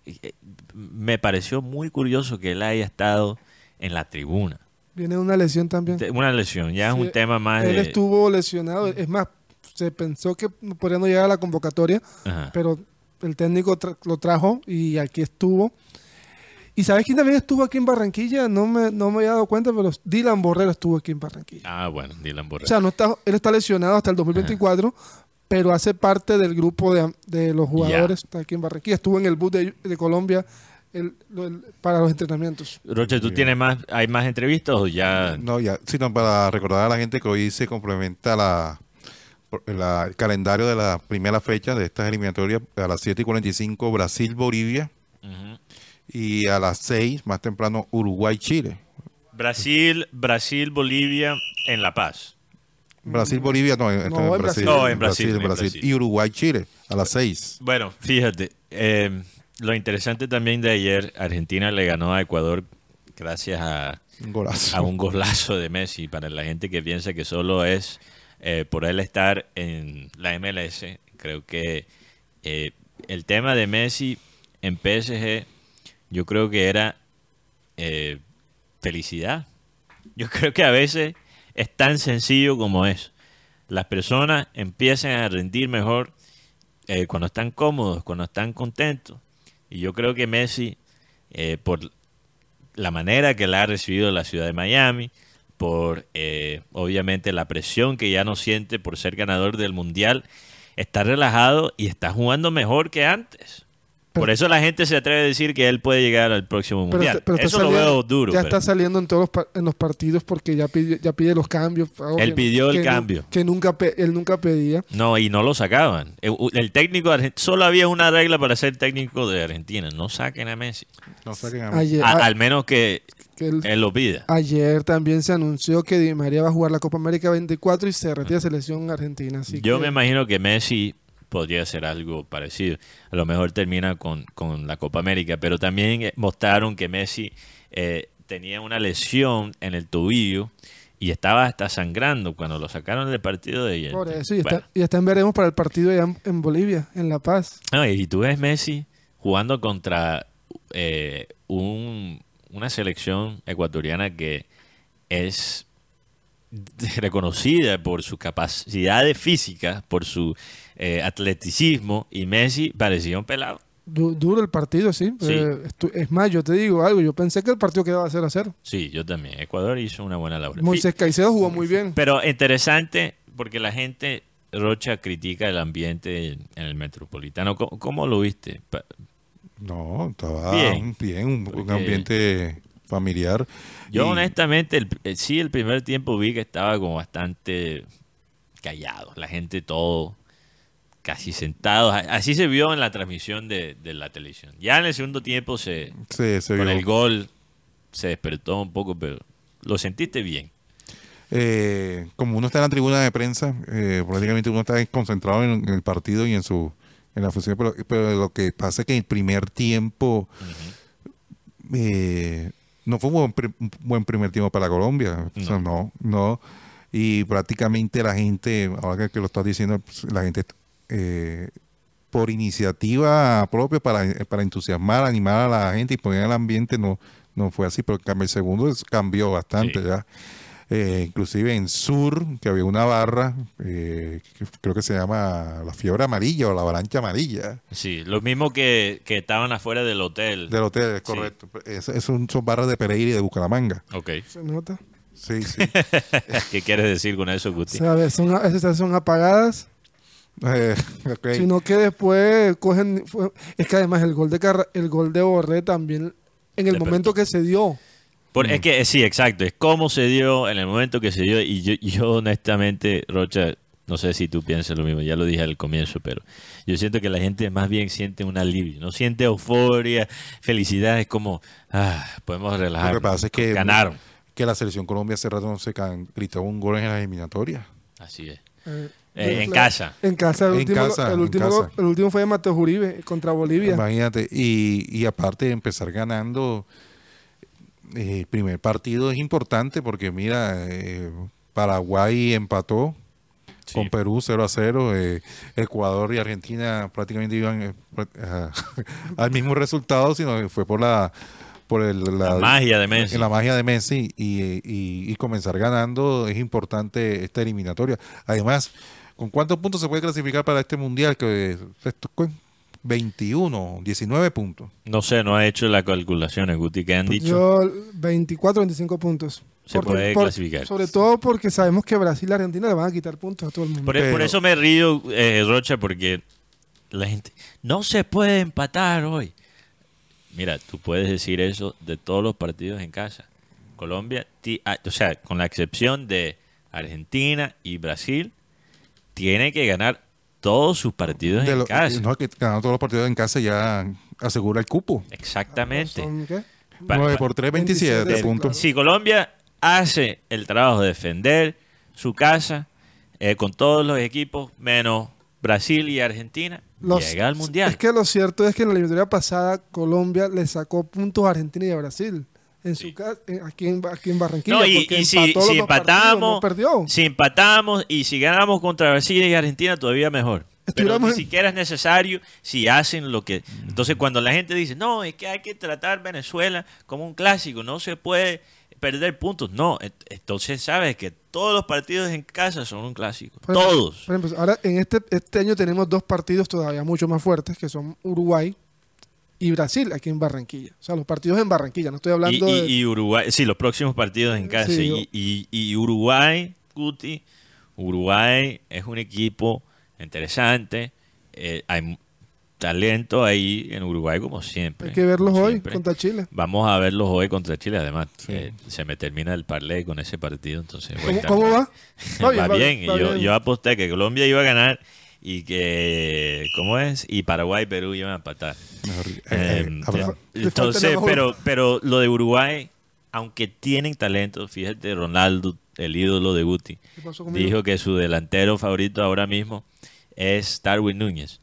eh, me pareció muy curioso que él haya estado en la tribuna. Viene una lesión también. Una lesión, ya Sí, es un tema más Él de... estuvo lesionado. Es más, se pensó que podría no llegar a la convocatoria, Ajá. pero el técnico tra- lo trajo y aquí estuvo. ¿Y sabes quién también estuvo aquí en Barranquilla? No me, no me había dado cuenta, pero Dylan Borrero estuvo aquí en Barranquilla. Ah, bueno, Dylan Borrell. O sea, no está, él está lesionado hasta el 2024, pero hace parte del grupo de, de los jugadores está aquí en Barranquilla. Estuvo en el bus de, de Colombia el- lo- el- para los entrenamientos. Roche, ¿tú tienes más, hay más entrevistas o ya? No, ya, sino para recordar a la gente que hoy se complementa la, la- el calendario de la primera fecha de estas eliminatorias a las 7 y 45 Brasil-Bolivia y a las 6 más temprano Uruguay-Chile. Brasil, Brasil, Bolivia en La Paz. Brasil-Bolivia, no, esto No, en Brasil. No, en Brasil, en Brasil. Brasil. Y Uruguay-Chile a las 6. Bueno, fíjate, eh, lo interesante también de ayer, Argentina le ganó a Ecuador gracias a, Un golazo. a un golazo de Messi. Para la gente que piensa que solo es eh, por él estar en la MLS, creo que eh, el tema de Messi en PSG, yo creo que era eh, felicidad. Yo creo que a veces es tan sencillo como es. Las personas empiezan a rendir mejor cuando están cómodos, cuando están contentos. Y yo creo que Messi, por la manera que la ha recibido la ciudad de Miami, por eh, obviamente la presión que ya no siente por ser ganador del Mundial, está relajado y está jugando mejor que antes. Por eso la gente se atreve a decir que él puede llegar al próximo Pero Mundial. está- pero está eso lo veo duro. Ya pero- está saliendo en todos los, en los partidos porque ya pide, ya pide los cambios. algo Él que- pidió el que cambio. que nunca él nunca pedía. No, y no lo sacaban. El, el técnico de Argen- solo había una regla para ser técnico de Argentina, no saquen a Messi. No saquen a Ayer- A- a- al menos que, que él- Él lo pide. ayer también se anunció que Di María va a jugar la Copa América 24 y se retira de selección argentina. Así Yo que- me imagino que Messi podría hacer algo parecido. A lo mejor termina con, con la Copa América, pero también eh, mostraron que Messi eh, tenía una lesión en el tobillo y estaba hasta sangrando cuando lo sacaron del partido de ayer. Por eso, y, Bueno, está, y está en veremos para el partido allá en, en Bolivia, en La Paz. no, y tú ves Messi jugando contra eh, un- una selección ecuatoriana que es reconocida por sus capacidades físicas, por su eh, atleticismo, y Messi parecía un pelado. Du- duro el partido, sí. Sí. Eh, es más, yo te digo algo. Yo pensé que el partido quedaba 0 a 0. Sí, yo también. Ecuador hizo una buena labor. Moisés Caicedo jugó muy bien. Pero interesante porque la gente, Rocha, critica el ambiente en en el metropolitano. ¿Cómo, cómo lo viste? No, estaba Bien. bien, un, un ambiente familiar. Yo Y- honestamente, el- eh, sí, el primer tiempo vi que estaba como bastante callado. La gente todo casi sentado. A- Así se vio en la transmisión de, de la televisión. Ya en el segundo tiempo se, se, se con vio. el gol se despertó un poco, pero lo sentiste bien. Eh, como uno está en la tribuna de prensa, eh, prácticamente uno está concentrado en, en el partido y en su en la función, pero, pero lo que pasa es que el primer tiempo eh, no fue un buen, pri- un buen primer tiempo para Colombia. O sea, no, no. Y prácticamente la gente, ahora que, lo estás diciendo, pues, la gente eh, por iniciativa propia para, para entusiasmar, animar a la gente y poner el ambiente, no, no fue así, pero en el segundo cambió bastante Sí. ya. Eh, inclusive en Sur, que había una barra, eh, que creo que se llama la fiebre amarilla o la avalancha amarilla Sí, lo mismo que, que estaban afuera del hotel. del hotel, es Sí. correcto. Es, es un- son barras de Pereira y de Bucaramanga. Ok. Se nota. Sí, sí. ¿Qué quieres decir con eso, Guti? O sea, a ver, son, esas son apagadas. Eh. Sino que después cogen. fue- es que además el gol de Carra- el gol de Borré también, en el Despertó. momento que se dio. Por- Es que eh, sí, exacto. Es cómo se dio en el momento que se dio. Y yo, yo honestamente, Rocha, no sé si tú piensas lo mismo. Ya lo dije al comienzo, pero yo siento que la gente más bien siente un alivio. No siente euforia, felicidad. Es como, ah, podemos relajar. Lo que pasa es que, Ganaron. que la selección Colombia hace rato no se can- gritaba un gol en la eliminatoria. Así es. Eh, Eh, en la- casa. En casa. El, En último, casa, el, en último, casa. el último fue de Mateo Uribe contra Bolivia. Imagínate. Y, y aparte de empezar ganando, eh, el primer partido es importante porque mira, eh, Paraguay empató Sí. con Perú 0 a 0. eh, Ecuador y Argentina prácticamente iban eh, al mismo resultado, sino que fue por la por el- La magia de Messi. La magia de Messi y, y- y comenzar ganando es importante esta eliminatoria. Además, ¿con cuántos puntos se puede clasificar para este mundial? Que ¿cu- 21, 19 puntos. No sé, no ha hecho las calculaciones, Guti, que han dicho. Yo 24, 25 puntos. Se puede clasificar. Sobre todo porque sabemos que Brasil y Argentina le van a quitar puntos a todo el mundo. Por, por eso me río, eh, Rocha, porque la gente no se puede empatar hoy. Mira, tú puedes decir eso de todos los partidos en casa. Colombia, ti- ah, o sea, con la excepción de Argentina y Brasil, tiene que ganar todos sus partidos De en lo- casa. no, que ganando todos los partidos en casa ya asegura el cupo. Exactamente. ¿Son qué? Pa- 9 pa- por 3, 27 27, puntos. Si Colombia hace el trabajo de defender su casa eh, con todos los equipos, menos Brasil y Argentina, Los- llega al Mundial. Es que lo cierto es que en la eliminatoria pasada Colombia le sacó puntos a Argentina y a Brasil. En su casa, en- aquí, en, aquí en Barranquilla. No, y, porque y si, si partidos, empatamos, no si empatamos y si ganamos contra Brasil y Argentina, todavía mejor. Pero ni en- siquiera es necesario si hacen lo que... Entonces cuando la gente dice, no, es que hay que tratar Venezuela como un clásico, no se puede perder puntos. No, et- entonces sabes que todos los partidos en casa son un clásico. Por ejemplo- Todos. Por ejemplo, ahora en este, este año tenemos dos partidos todavía mucho más fuertes, que son Uruguay y Brasil aquí en Barranquilla. O sea, los partidos en Barranquilla, no estoy hablando y- de... y Uruguay, sí, los próximos partidos en casa. Sí, yo- y, y- Uruguay, Guti, Uruguay es un equipo interesante. eh, hay talento ahí en Uruguay como siempre. Hay que verlos hoy siempre. contra Chile. Vamos a verlos hoy contra Chile. Además, eh, se me termina el parlay con ese partido. Entonces, ¿Cómo, va? va, bien. va yo, bien. yo aposté que Colombia iba a ganar y que, ¿cómo es? Y Paraguay y Perú iban a empatar. Eh, Eh, eh, entonces, pero, pero lo de Uruguay, aunque tienen talento, fíjate, Ronaldo, el ídolo de Guti, dijo que su delantero favorito ahora mismo es Darwin Núñez.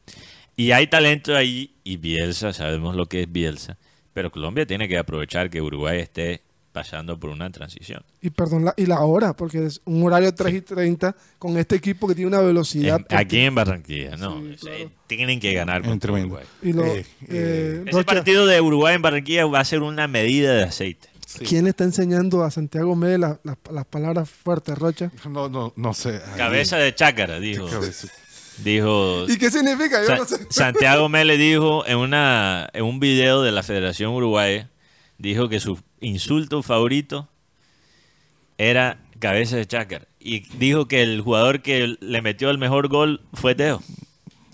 Y hay talento ahí, y Bielsa, sabemos lo que es Bielsa, pero Colombia tiene que aprovechar que Uruguay esté pasando por una transición. Y perdón, la, y la hora, porque es un horario 3 y 30 con este equipo que tiene una velocidad. En- aquí en Barranquilla, no. Tienen que ganar contra. Uruguay. Y lo- Eh, eh, Ese Rocha, partido de Uruguay en Barranquilla va a ser una medida de aceite. ¿Quién está enseñando a Santiago Mede la- la- las palabras fuertes, Rocha? No, no, no sé. Ahí- Cabeza de chácara, dijo. Dijo. ¿Y qué significa? Yo Sa- no sé. Santiago Mele dijo en, una, en un video de la Federación Uruguaya, dijo que su insulto favorito era cabeza de chácara. Y dijo que el jugador que le metió el mejor gol fue Teo.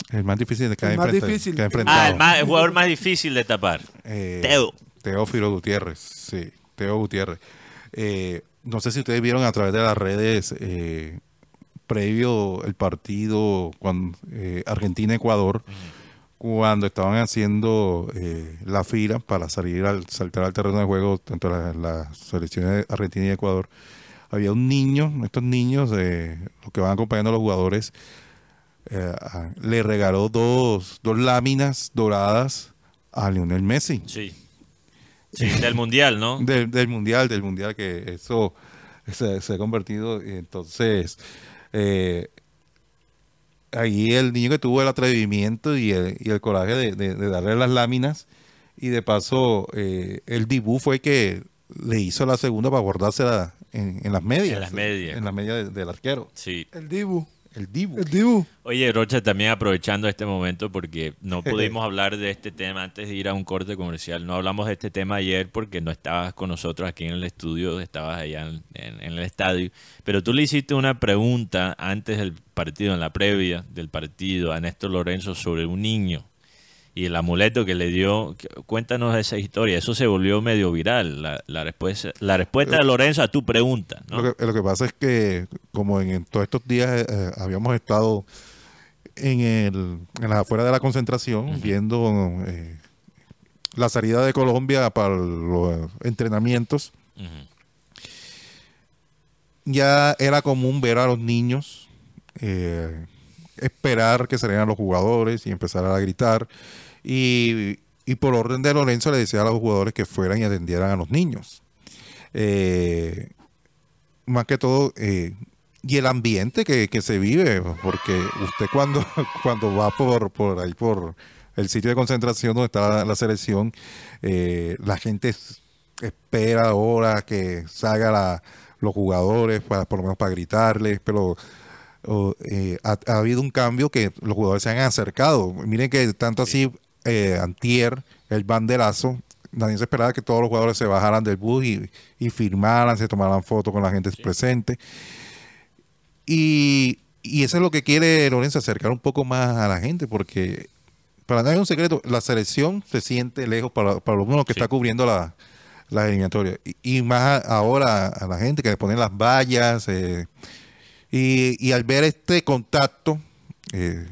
El más difícil de que ha El más difícil. que ha enfrentado. Ah, el, más- el jugador más difícil de tapar. Eh, Teo. Teófilo Gutiérrez, sí, Teo Gutiérrez. Eh, no sé si ustedes vieron a través de las redes, eh, previo el partido con eh, Argentina-Ecuador, cuando estaban haciendo eh, la fila para salir al saltar al terreno de juego, tanto las las selecciones de Argentina y Ecuador, había un niño, estos niños, eh, los que van acompañando a los jugadores, eh, le regaló dos, dos láminas doradas a Lionel Messi. Sí. Sí, del Mundial, ¿no? Del, del mundial, del mundial, que eso se, se ha convertido. Entonces, eh, ahí el niño que tuvo el atrevimiento y el, y el coraje de, de- de darle las láminas, y de paso, eh, el Dibu fue que le hizo la segunda para guardársela en, en las medias. En las medias. En las medias de- del arquero. Sí. El Dibu. El Dibu. El Dibu. Oye, Rocha, también aprovechando este momento porque no pudimos hablar de este tema antes de ir a un corte comercial. No hablamos de este tema ayer porque no estabas con nosotros aquí en el estudio, estabas allá en, en- en el estadio. Pero tú le hiciste una pregunta antes del partido, en la previa del partido, a Néstor Lorenzo sobre un niño y el amuleto que le dio. Cuéntanos esa historia. Eso se volvió medio viral, la, la respuesta, la respuesta de Lorenzo a tu pregunta. ¿no? Lo, que, lo que pasa es que, como en, en todos estos días eh, habíamos estado en, el, en las afueras de la concentración, viendo eh, la salida de Colombia para los entrenamientos, ya era común ver a los niños eh, esperar que salieran los jugadores y empezar a gritar. Y, y por orden de Lorenzo le decía a los jugadores que fueran y atendieran a los niños. Eh, más que todo, eh, y el ambiente que, que se vive, porque usted cuando, cuando va por, por ahí, por el sitio de concentración donde está la, la selección, eh, la gente es- espera ahora que salga la- los jugadores, para, por lo menos para gritarles, pero eh, ha, ha habido un cambio que los jugadores se han acercado. Miren que tanto así, eh, Antier, el banderazo, nadie se esperaba que todos los jugadores se bajaran del bus y, y firmaran, se tomaran fotos con la gente presente. Y, y eso es lo que quiere Lorenzo, acercar un poco más a la gente, porque para nadie es un secreto, la selección se siente lejos para, para lo menos que está cubriendo la, la eliminatoria. Y, y más ahora a la gente que le ponen las vallas. eh, y, y al ver este contacto, eh,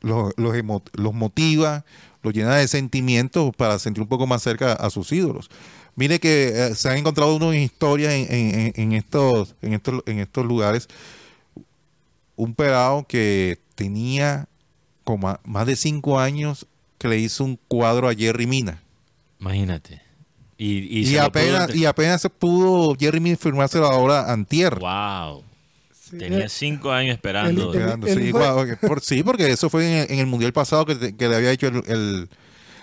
los, los motiva, los llena de sentimientos para sentir un poco más cerca a sus ídolos. Mire que eh, se han encontrado unas historias en, en- estos, en, estos, en estos lugares. Un pelado que tenía como más de cinco años que le hizo un cuadro a Jerry Mina. Imagínate. Y, y, Y, se lo apenas, pudo- y apenas se pudo Jerry Mina firmárselo ahora antier. Wow. Eh, Tenía cinco años esperando. El sí, por- sí, porque eso fue en el, en el mundial pasado que, te- que le había hecho el, el,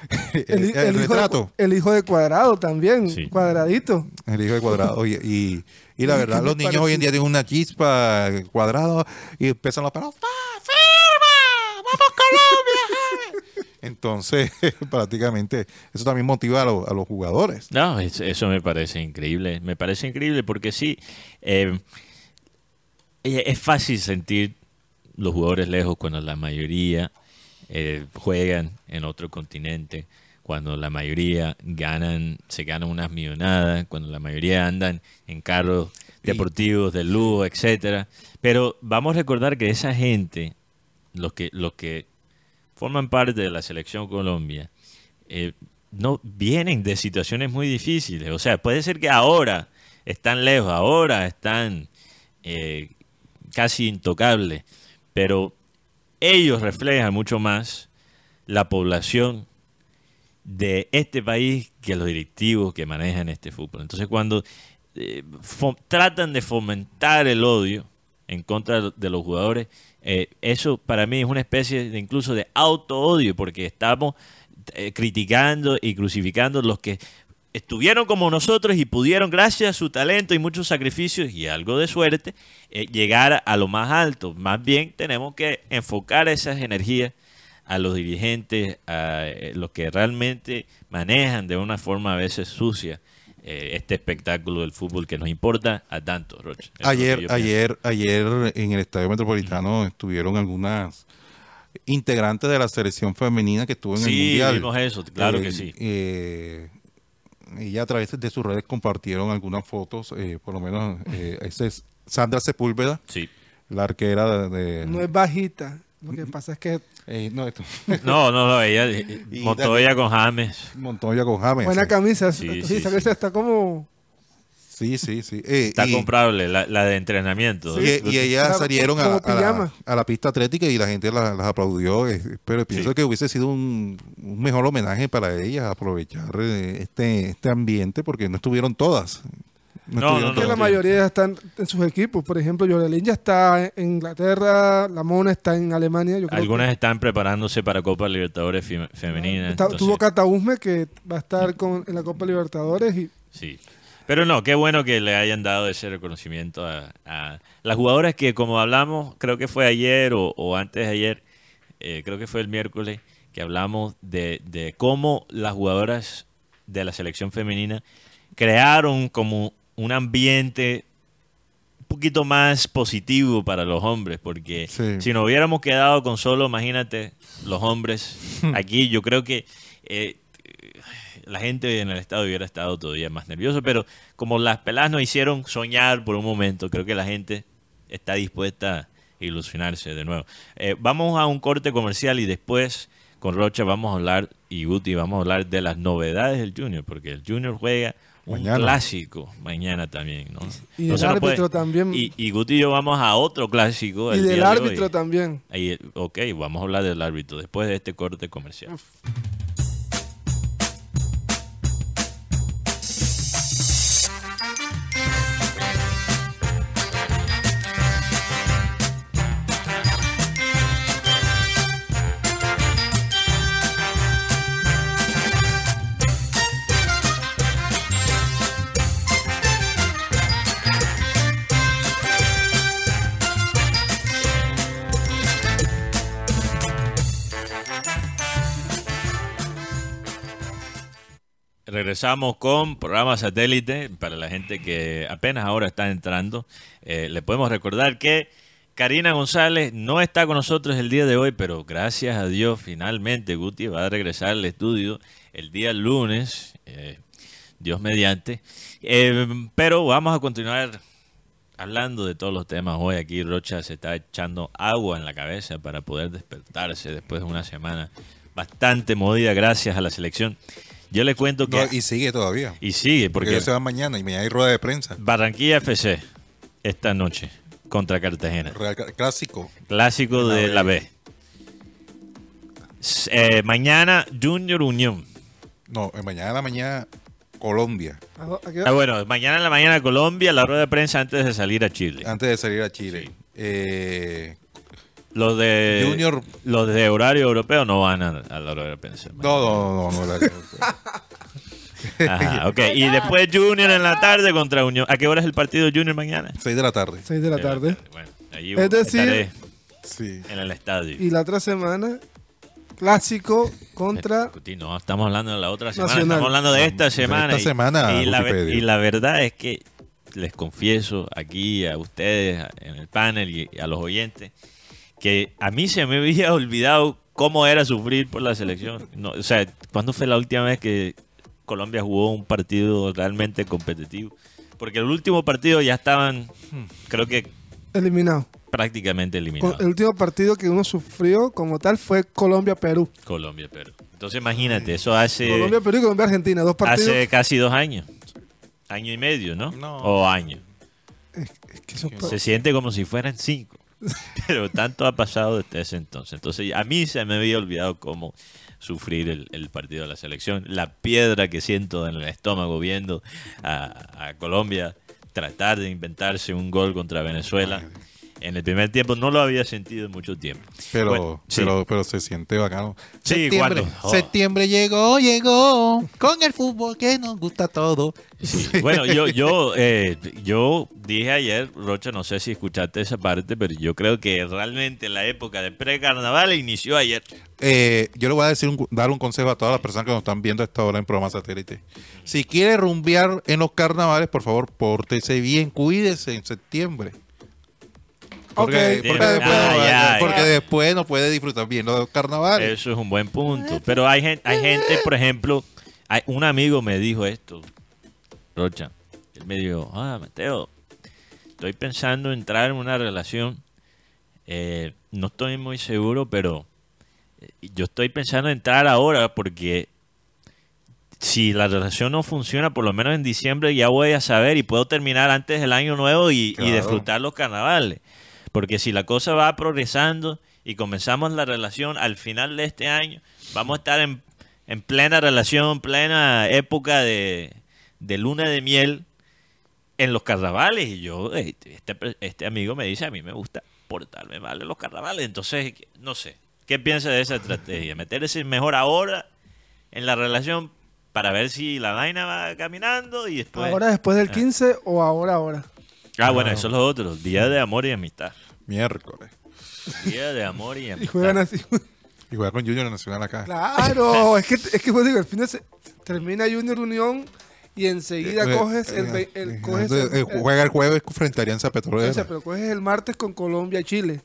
el- El, el el hijo de, retrato. el hijo de Cuadrado también, Sí. cuadradito. El hijo de cuadrado. Y, y, y la ¿Qué verdad, los niños parece? hoy en día tienen una chispa cuadrado y empiezan los perros. ¡Ah, firma! ¡Vamos Colombia! Entonces, prácticamente, eso también motiva a, los- a los jugadores. No, es- eso me parece increíble. Me parece increíble porque sí, eh, eh, es fácil sentir los jugadores lejos cuando la mayoría eh, juegan en otro continente, cuando la mayoría ganan, se ganan unas millonadas, cuando la mayoría andan en carros deportivos de lujo, etcétera. Pero vamos a recordar que esa gente, los que, los que forman parte de la selección Colombia, eh, no vienen de situaciones muy difíciles. O sea, puede ser que ahora están lejos, ahora están eh, casi intocables, pero ellos reflejan mucho más la población de este país que los directivos que manejan este fútbol. Entonces, cuando eh, tratan de fomentar el odio en contra de los jugadores, eh, eso para mí es una especie de incluso de auto-odio, porque estamos eh, criticando y crucificando los que estuvieron como nosotros y pudieron, gracias a su talento y muchos sacrificios y algo de suerte, eh, llegar a lo más alto. Más bien tenemos que enfocar esas energías a los dirigentes, a eh, los que realmente manejan de una forma a veces sucia eh, este espectáculo del fútbol que nos importa a tanto, que Ayer, ayer, ayer en el Estadio Metropolitano estuvieron algunas integrantes de la selección femenina que estuvo en el Sí, Mundial. vimos eso, claro que sí. eh, y a través de sus redes compartieron algunas fotos, eh, por lo menos eh, esa es Sandra Sepúlveda, Sí. la arquera de... de- No es bajita. Lo que pasa es que eh, no, esto- No, no, no, ella, Montoya con James. Montoya con James. buena sí. camisa. Sí, Sí, sí, esa camisa está como... Sí, sí, sí. Eh, Está y- comprable, la, la de entrenamiento. Y, y ellas salieron a, la, pijama. a la pista atlética y la gente la- las aplaudió, eh, pero pienso Sí. que hubiese sido un, un mejor homenaje para ellas aprovechar eh, este, este ambiente porque no estuvieron todas. No, no, que no, la mayoría ya están en sus equipos. Por ejemplo, Yorelin ya está en Inglaterra, la Mona está en Alemania. Yo creo Algunas que están preparándose para Copa Libertadores fe- femenina. está- entonces- tuvo Catausme que va a estar con, en la Copa Libertadores y Sí. Pero no, qué bueno que le hayan dado ese reconocimiento a, a las jugadoras que, como hablamos, creo que fue ayer o, o antes de ayer, eh, creo que fue el miércoles, que hablamos de, de cómo las jugadoras de la selección femenina crearon como un ambiente un poquito más positivo para los hombres, porque Sí. si nos hubiéramos quedado con solo, imagínate, los hombres aquí, yo creo que eh, la gente en el estado hubiera estado todavía más nervioso, pero como las peladas nos hicieron soñar por un momento, creo que la gente está dispuesta a ilusionarse de nuevo. Eh, vamos a un corte comercial y después con Rocha vamos a hablar, y Guti, vamos a hablar de las novedades del Junior, porque el Junior juega un Mañana. clásico mañana también, ¿no? Y el no árbitro también. Y, y Guti y yo vamos a otro clásico. Y el del de árbitro también. Ahí, ok, vamos a hablar del árbitro después de este corte comercial. Regresamos con programa satélite para la gente que apenas ahora está entrando. Eh, le podemos recordar que Karina González no está con nosotros el día de hoy, pero gracias a Dios finalmente Guti va a regresar al estudio el día lunes, eh, Dios mediante. Eh, pero vamos a continuar hablando de todos los temas hoy. Aquí Rocha se está echando agua en la cabeza para poder despertarse después de una semana bastante movida gracias a la selección. Yo le cuento que... No, y sigue todavía. Y sigue, Porque porque ellos se van mañana y mañana hay rueda de prensa. Barranquilla FC esta noche contra Cartagena. Real- clásico. Clásico de la B. Eh, mañana Junior Unión. No, eh, mañana en la mañana Colombia. ¿A- a qué- Ah, bueno, mañana en la mañana Colombia, la rueda de prensa antes de salir a Chile. Antes de salir a Chile. Eh, Los de Junior- los de horario europeo no van a, a la rueda de prensa. no, no, no, no. no, la- Ajá, ok. Y después Junior en la tarde contra Unión. ¿A qué hora es el partido Junior mañana? 6 de la tarde. 6 de la tarde. Bueno, allí Es decir- estaré Sí. en el estadio. Y la otra semana, clásico contra... Discutir, No, estamos hablando de la otra semana, Nacional. estamos hablando de esta de semana. esta y- semana, y, la, ve- Wikipedia. y la verdad es que les confieso aquí a ustedes en el panel y a los oyentes que a mí se me había olvidado cómo era sufrir por la selección. No, o sea, ¿cuándo fue la última vez que Colombia jugó un partido realmente competitivo? Porque el último partido ya estaban, creo que Eliminado. prácticamente eliminados. el último partido que uno sufrió como tal fue Colombia-Perú. Colombia, pero. Entonces imagínate, eso hace, Colombia, Perú y Colombia, Argentina, dos partidos. hace casi dos años. Año y medio, ¿no? No. O año. Es que eso- Se siente como si fueran cinco. Pero tanto ha pasado desde ese entonces. Entonces a mí se me había olvidado cómo sufrir el, partido de la selección. La piedra que siento en el estómago viendo a Colombia tratar de inventarse un gol contra Venezuela. En el primer tiempo no lo había sentido en mucho tiempo. Pero, Bueno, sí. pero, pero se siente bacano. Sí, septiembre, cuando- oh. septiembre llegó, llegó, con el fútbol que nos gusta todo. Sí, Bueno, yo, yo, eh, yo dije ayer, Rocha, no sé si escuchaste esa parte, pero yo creo que realmente la época de pre-carnaval inició ayer. Eh, yo le voy a decir un- dar un consejo a todas las personas que nos están viendo a esta hora en programa satélite. Si quiere rumbear en los carnavales, por favor, pórtese bien, cuídese en septiembre. Porque, porque Ah, después, ya, porque ya. después no puede disfrutar bien los carnavales. Eso es un buen punto. Pero hay gente, hay gente por ejemplo, hay, un amigo me dijo esto, Rocha. Él me dijo, ah, Mateo, estoy pensando en entrar en una relación. Eh, no estoy muy seguro, pero eh, yo estoy pensando en entrar ahora porque si la relación no funciona, por lo menos en diciembre ya voy a saber y puedo terminar antes del año nuevo y, disfrutar los carnavales. Porque si la cosa va progresando y comenzamos la relación al final de este año, vamos a estar en, en plena relación, plena época de, de luna de miel en los carnavales. Y yo, eh, este, este amigo me dice, a mí me gusta portarme mal en los carnavales. Entonces, no sé, ¿qué piensa de esa estrategia? Meterse mejor ahora en la relación para ver si la vaina va caminando y después... Ahora después del Ah. 15 o ahora, ahora. Ah, bueno, eso es lo otro. Día de amor y amistad. Miércoles. Día de amor y Y amistad. juegan así. Y juega con Junior Nacional acá. Claro, es que, es que pues, digo, el fin de se- termina Junior Unión y enseguida Eh, coges el, eh, ve- el- coges el- juega el jueves frente a Alianza o Petrolera. sea, pero coges el martes con Colombia y Chile.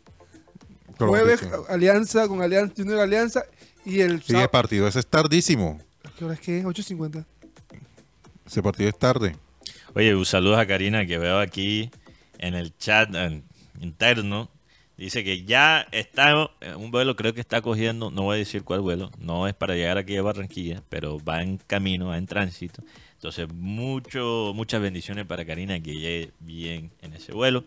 Colombia, Jueves sí. Alianza con Alianza Junior Alianza y el Sí, el sábado. partido ese es tardísimo. ¿Qué hora es que es? 8.50. Ese partido es tarde. Oye, un saludo a Karina que veo aquí en el chat eh, interno. Dice que ya está en un vuelo, creo que está cogiendo, no voy a decir cuál vuelo, no es para llegar aquí a Barranquilla, pero va en camino, va en tránsito. Entonces, mucho, muchas bendiciones para Karina que llegue bien en ese vuelo.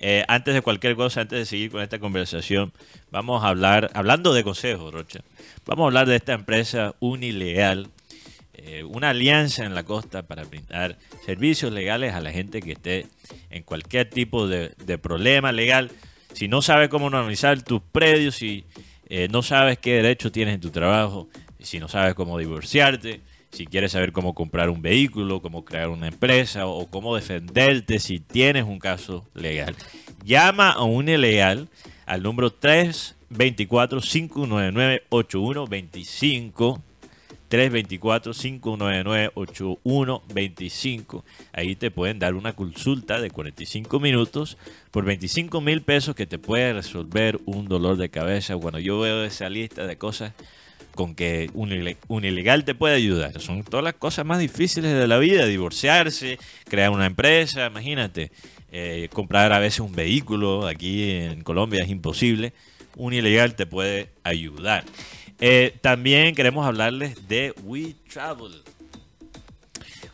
Eh, antes de cualquier cosa, antes de seguir con esta conversación, vamos a hablar, hablando de consejos, Rocha, vamos a hablar de esta empresa unilegal eh, una alianza en la costa para brindar servicios legales a la gente que esté en cualquier tipo de, problema legal. Si no sabes cómo normalizar tus predios, si eh, no sabes qué derecho tienes en tu trabajo, si no sabes cómo divorciarte, si quieres saber cómo comprar un vehículo, cómo crear una empresa o cómo defenderte si tienes un caso legal. Llama a un ilegal al número 324-599-8125. 324-599-8125. Ahí te pueden dar una consulta de 45 minutos por 25 mil pesos que te puede resolver un dolor de cabeza. Bueno, yo veo esa lista de cosas con que un, ile- un ilegal te puede ayudar. Son todas las cosas más difíciles de la vida. Divorciarse, crear una empresa, imagínate. eh, comprar a veces un vehículo. Aquí en Colombia es imposible. Un ilegal te puede ayudar. Eh, también queremos hablarles de We Travel.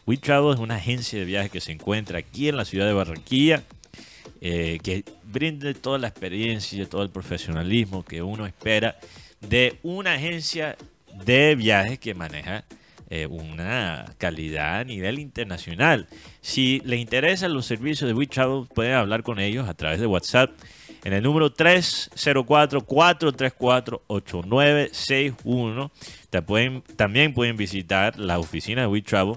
We Travel es una agencia de viajes que se encuentra aquí en la ciudad de Barranquilla, eh, que brinde toda la experiencia, todo el profesionalismo que uno espera de una agencia de viajes que maneja eh, una calidad a nivel internacional. Si les interesan los servicios de We Travel, pueden hablar con ellos a través de WhatsApp en el número 304-434-8961. Te pueden- También pueden visitar la oficina de We Travel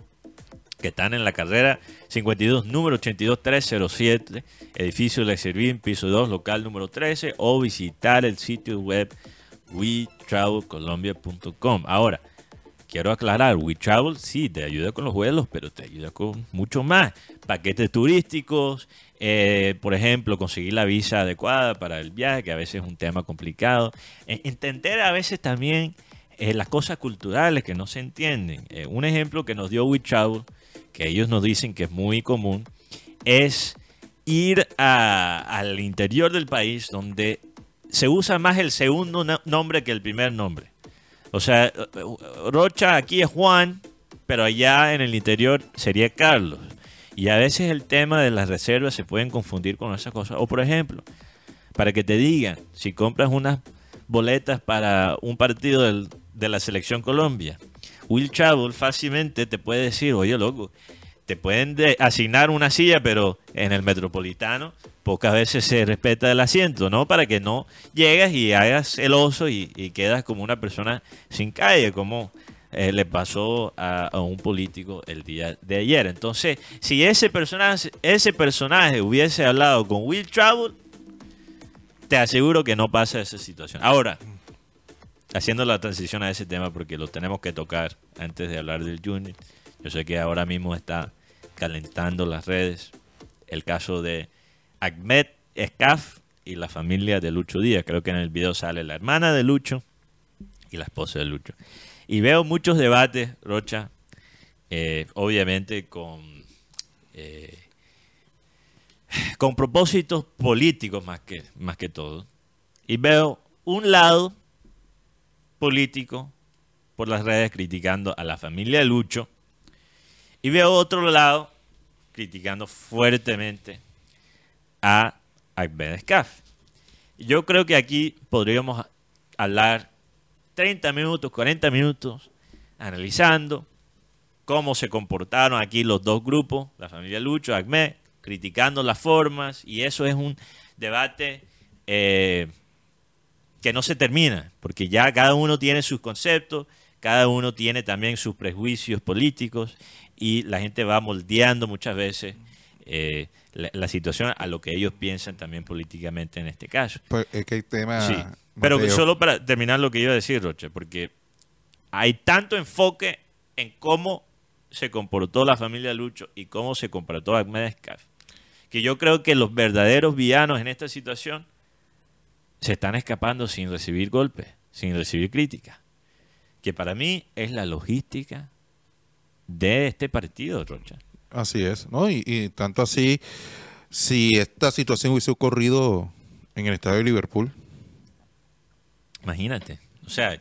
que están en la carrera 52, número 82307, edificio de Servin, piso 2, local número 13, o visitar el sitio web wetravelcolombia.com. Ahora, quiero aclarar, WeTravel sí te ayuda con los vuelos, pero te ayuda con mucho más. Paquetes turísticos, eh, por ejemplo, conseguir la visa adecuada para el viaje, que a veces es un tema complicado. E- Entender a veces también eh, las cosas culturales que no se entienden. Eh, un ejemplo que nos dio WeTravel, que ellos nos dicen que es muy común, es ir al interior del país donde se usa más el segundo no- nombre que el primer nombre. O sea, Rocha aquí es Juan, pero allá en el interior sería Carlos. Y a veces el tema de las reservas se pueden confundir con esas cosas. O por ejemplo, para que te digan, si compras unas boletas para un partido de la selección Colombia, Will Travel fácilmente te puede decir, oye loco, te pueden de- asignar una silla, pero en el metropolitano pocas veces se respeta el asiento, ¿no? Para que no llegues y hagas el oso y, y quedas como una persona sin calle, como eh, le pasó a, un político el día de ayer. Entonces, si ese personaje, ese personaje hubiese hablado con Will Travel, te aseguro que no pasa esa situación. Ahora, haciendo la transición a ese tema, porque lo tenemos que tocar antes de hablar del Junior. Yo sé que ahora mismo está calentando las redes el caso de Ahmed Escaf y la familia de Lucho Díaz. Creo que en el video sale la hermana de Lucho y la esposa de Lucho. Y veo muchos debates, Rocha, eh, obviamente con, eh, con propósitos políticos más que, más que todo. Y veo un lado político por las redes criticando a la familia de Lucho y veo otro lado criticando fuertemente a Ahmed Escaf. Yo creo que aquí podríamos hablar 30 minutos, 40 minutos analizando cómo se comportaron aquí los dos grupos, la familia Lucho, Ahmed, criticando las formas y eso es un debate eh, que no se termina, porque ya cada uno tiene sus conceptos, cada uno tiene también sus prejuicios políticos y la gente va moldeando muchas veces eh, la, la situación a lo que ellos piensan también políticamente en este caso. Pues es que hay temas. Sí, pero Mateo, solo para terminar lo que iba a decir, Roche, porque hay tanto enfoque en cómo se comportó la familia Lucho y cómo se comportó Ahmed Escaf, que yo creo que los verdaderos villanos en esta situación se están escapando sin recibir golpes, sin recibir críticas, que para mí es la logística de este partido, Rocha. Así es, ¿no? Y, y tanto así, si esta situación hubiese ocurrido en el estadio de Liverpool, Imagínate. O sea,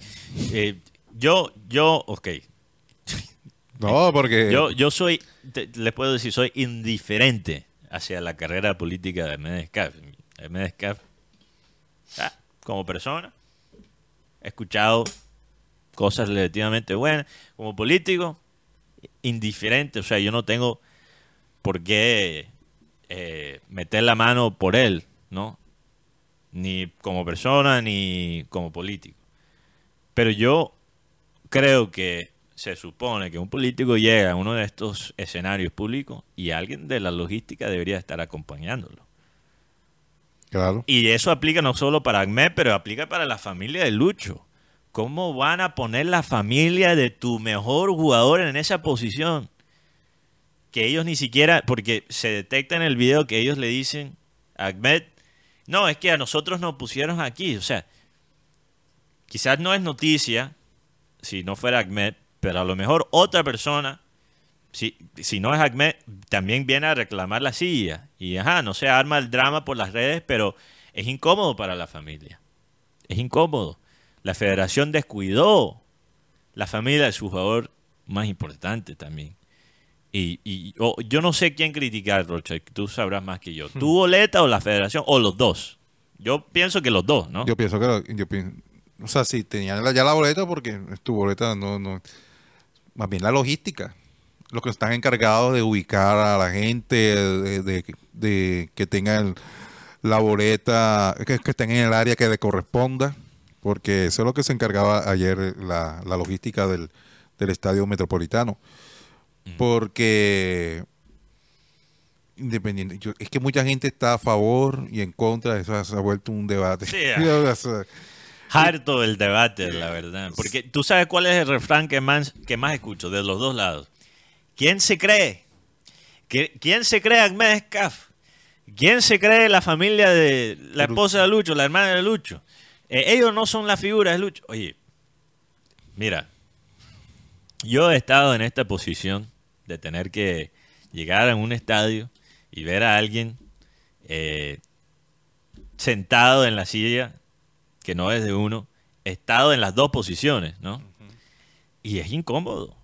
eh, yo, yo, ok. no, porque Yo, yo soy, te- les puedo decir, soy indiferente hacia la carrera política de Ahmed Escaf. Ahmed Escaf, ah, como persona, he escuchado cosas relativamente buenas. Como político, indiferente. O sea, yo no tengo por qué eh, meter la mano por él, ¿no? Ni como persona, ni como político. Pero yo creo que se supone que un político llega a uno de estos escenarios públicos y alguien de la logística debería estar acompañándolo. claro. Y eso aplica no solo para Ahmed, pero aplica para la familia de Lucho. ¿Cómo van a poner la familia de tu mejor jugador en esa posición? Que ellos ni siquiera, porque se detecta en el video que ellos le dicen Ahmed, no, es que a nosotros nos pusieron aquí. O sea, quizás no es noticia si no fuera Ahmed, pero a lo mejor otra persona, si, si no es Ahmed, también viene a reclamar la silla. Y ajá, no se arma el drama por las redes, pero es incómodo para la familia. Es incómodo. La federación descuidó la familia de su jugador más importante también. Y, y- o- yo no sé quién criticar, Rocha, tú sabrás más que yo. ¿Tu boleta o la federación? O los dos. Yo pienso que los dos, ¿no? Yo pienso que, lo- yo pien- o sea, si tenían ya la boleta, porque tu boleta, no, no, más bien la logística, los que están encargados de ubicar a la gente, de, de- de que tengan la boleta, que, que estén en el área que le corresponda, porque eso es lo que se encargaba ayer la, la logística del, del estadio metropolitano, porque independiente, yo- es que mucha gente está a favor y en contra, eso se ha vuelto un debate. Sí, Harto el debate, la verdad. Porque tú sabes cuál es el refrán que más, que más escucho de los dos lados. ¿Quién se cree? ¿Qui- ¿Quién se cree Ahmed Escaf? ¿Quién se cree la familia de la esposa de Lucho, la hermana de Lucho? Eh, ellos no son la figura de Lucho. Oye, mira, yo he estado en esta posición de tener que llegar a un estadio y ver a alguien eh, sentado en la silla que no es de uno estado en las dos posiciones, ¿no? Y es incómodo.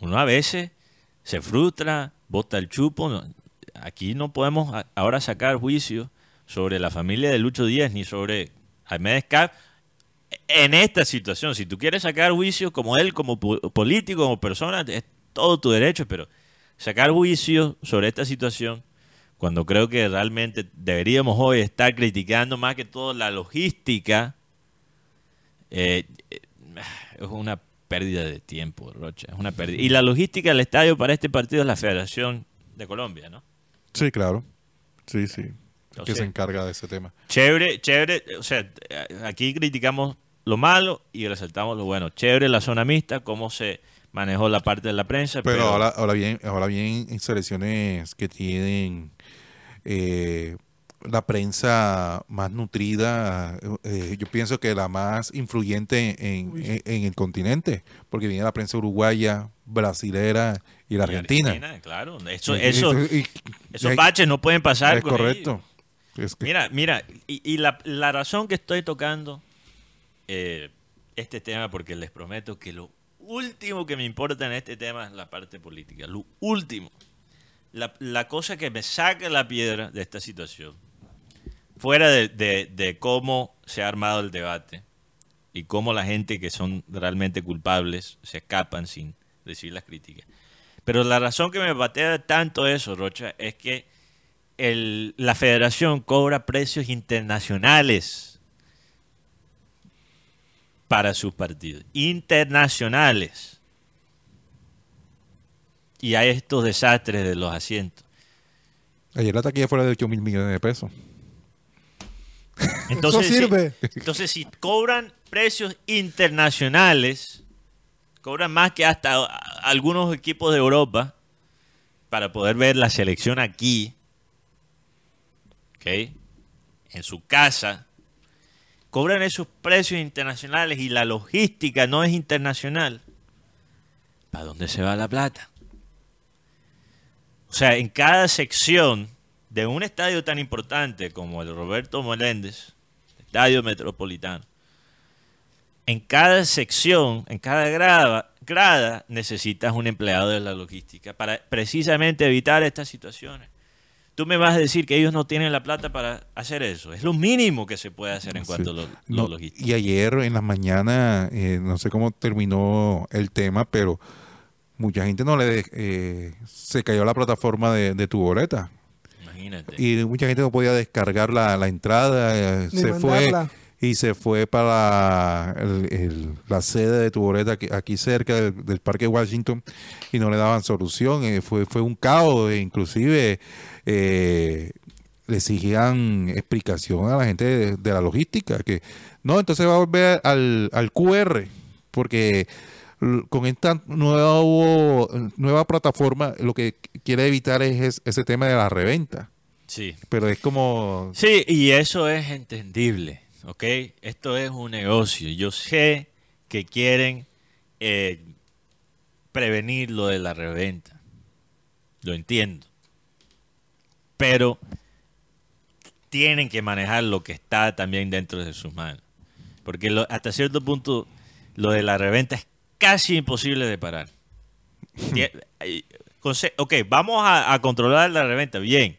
Uno a veces se frustra, bota el chupo. Aquí no podemos ahora sacar juicio sobre la familia de Lucho Díaz ni sobre Ahmed Escap en esta situación. Si tú quieres sacar juicio como él, como po- político, como persona, todo tu derecho, pero sacar juicio sobre esta situación, cuando creo que realmente deberíamos hoy estar criticando más que todo la logística, eh, es una pérdida de tiempo, Rocha. Es una pérdida. Y la logística del estadio para este partido es la Federación de Colombia, ¿no? Sí, claro. Sí, sí. que Entonces- se encarga de ese tema. Chévere, chévere. O sea, aquí criticamos lo malo y resaltamos lo bueno. Chévere la zona mixta, cómo se manejó la parte de la prensa. Pero, Pero, ahora, ahora bien, ahora bien, en selecciones que tienen eh, la prensa más nutrida, eh, yo pienso que la más influyente en, en- en el continente, porque viene la prensa uruguaya, brasilera y la y argentina. claro. Eso, eso, y- y- esos y- baches no pueden pasar. Es con correcto. ellos. Es que- Mira, mira, y, y la, la razón que estoy tocando eh, este tema, porque les prometo que lo último que me importa en este tema es la parte política. Lo último. La, la cosa que me saca la piedra de esta situación, fuera de, de- de cómo se ha armado el debate y cómo la gente que son realmente culpables se escapan sin recibir las críticas. Pero la razón que me batea tanto eso, Rocha, es que el- la federación cobra precios internacionales para sus partidos. Internacionales. Y hay estos desastres de los asientos. Ayer la taquilla fuera de 8 mil millones de pesos. Entonces, Eso sirve. Si, entonces, si cobran precios internacionales, cobran más que hasta algunos equipos de Europa para poder ver la selección aquí, ¿ok? En su casa, cobran esos precios internacionales y la logística no es internacional. ¿Para dónde se va la plata? O sea, en cada sección de un estadio tan importante como el Roberto Meléndez, Estadio Metropolitano, en cada sección, en cada grada, grada, necesitas un empleado de la logística para precisamente evitar estas situaciones. Tú me vas a decir que ellos no tienen la plata para hacer eso. Es lo mínimo que se puede hacer en cuanto a lo, lo No, logístico. y ayer en la mañana, eh, no sé cómo terminó el tema, pero mucha gente no le de- eh, se cayó la plataforma de, de tu boleta Imagínate. y mucha gente no podía descargar la, la entrada, eh, Ni se fue mandarla. y se fue para el- el- la sede de tu boleta aquí, aquí cerca del, del Parque Washington y no le daban solución, eh, fue, fue un caos, e inclusive eh, le exigían explicación a la gente de, de la logística, que no, entonces va a volver al, al QR, porque con esta nueva, nueva plataforma lo que quiere evitar es, es- ese tema de la reventa. Sí. Pero es como... Sí, y eso es entendible, ¿ok? Esto es un negocio. Yo sé que quieren eh, prevenir lo de la reventa. Lo entiendo. Pero tienen que manejar lo que está también dentro de sus manos. Porque lo- hasta cierto punto lo de la reventa es casi imposible de parar. Conse- Ok, vamos a, a controlar la reventa, bien,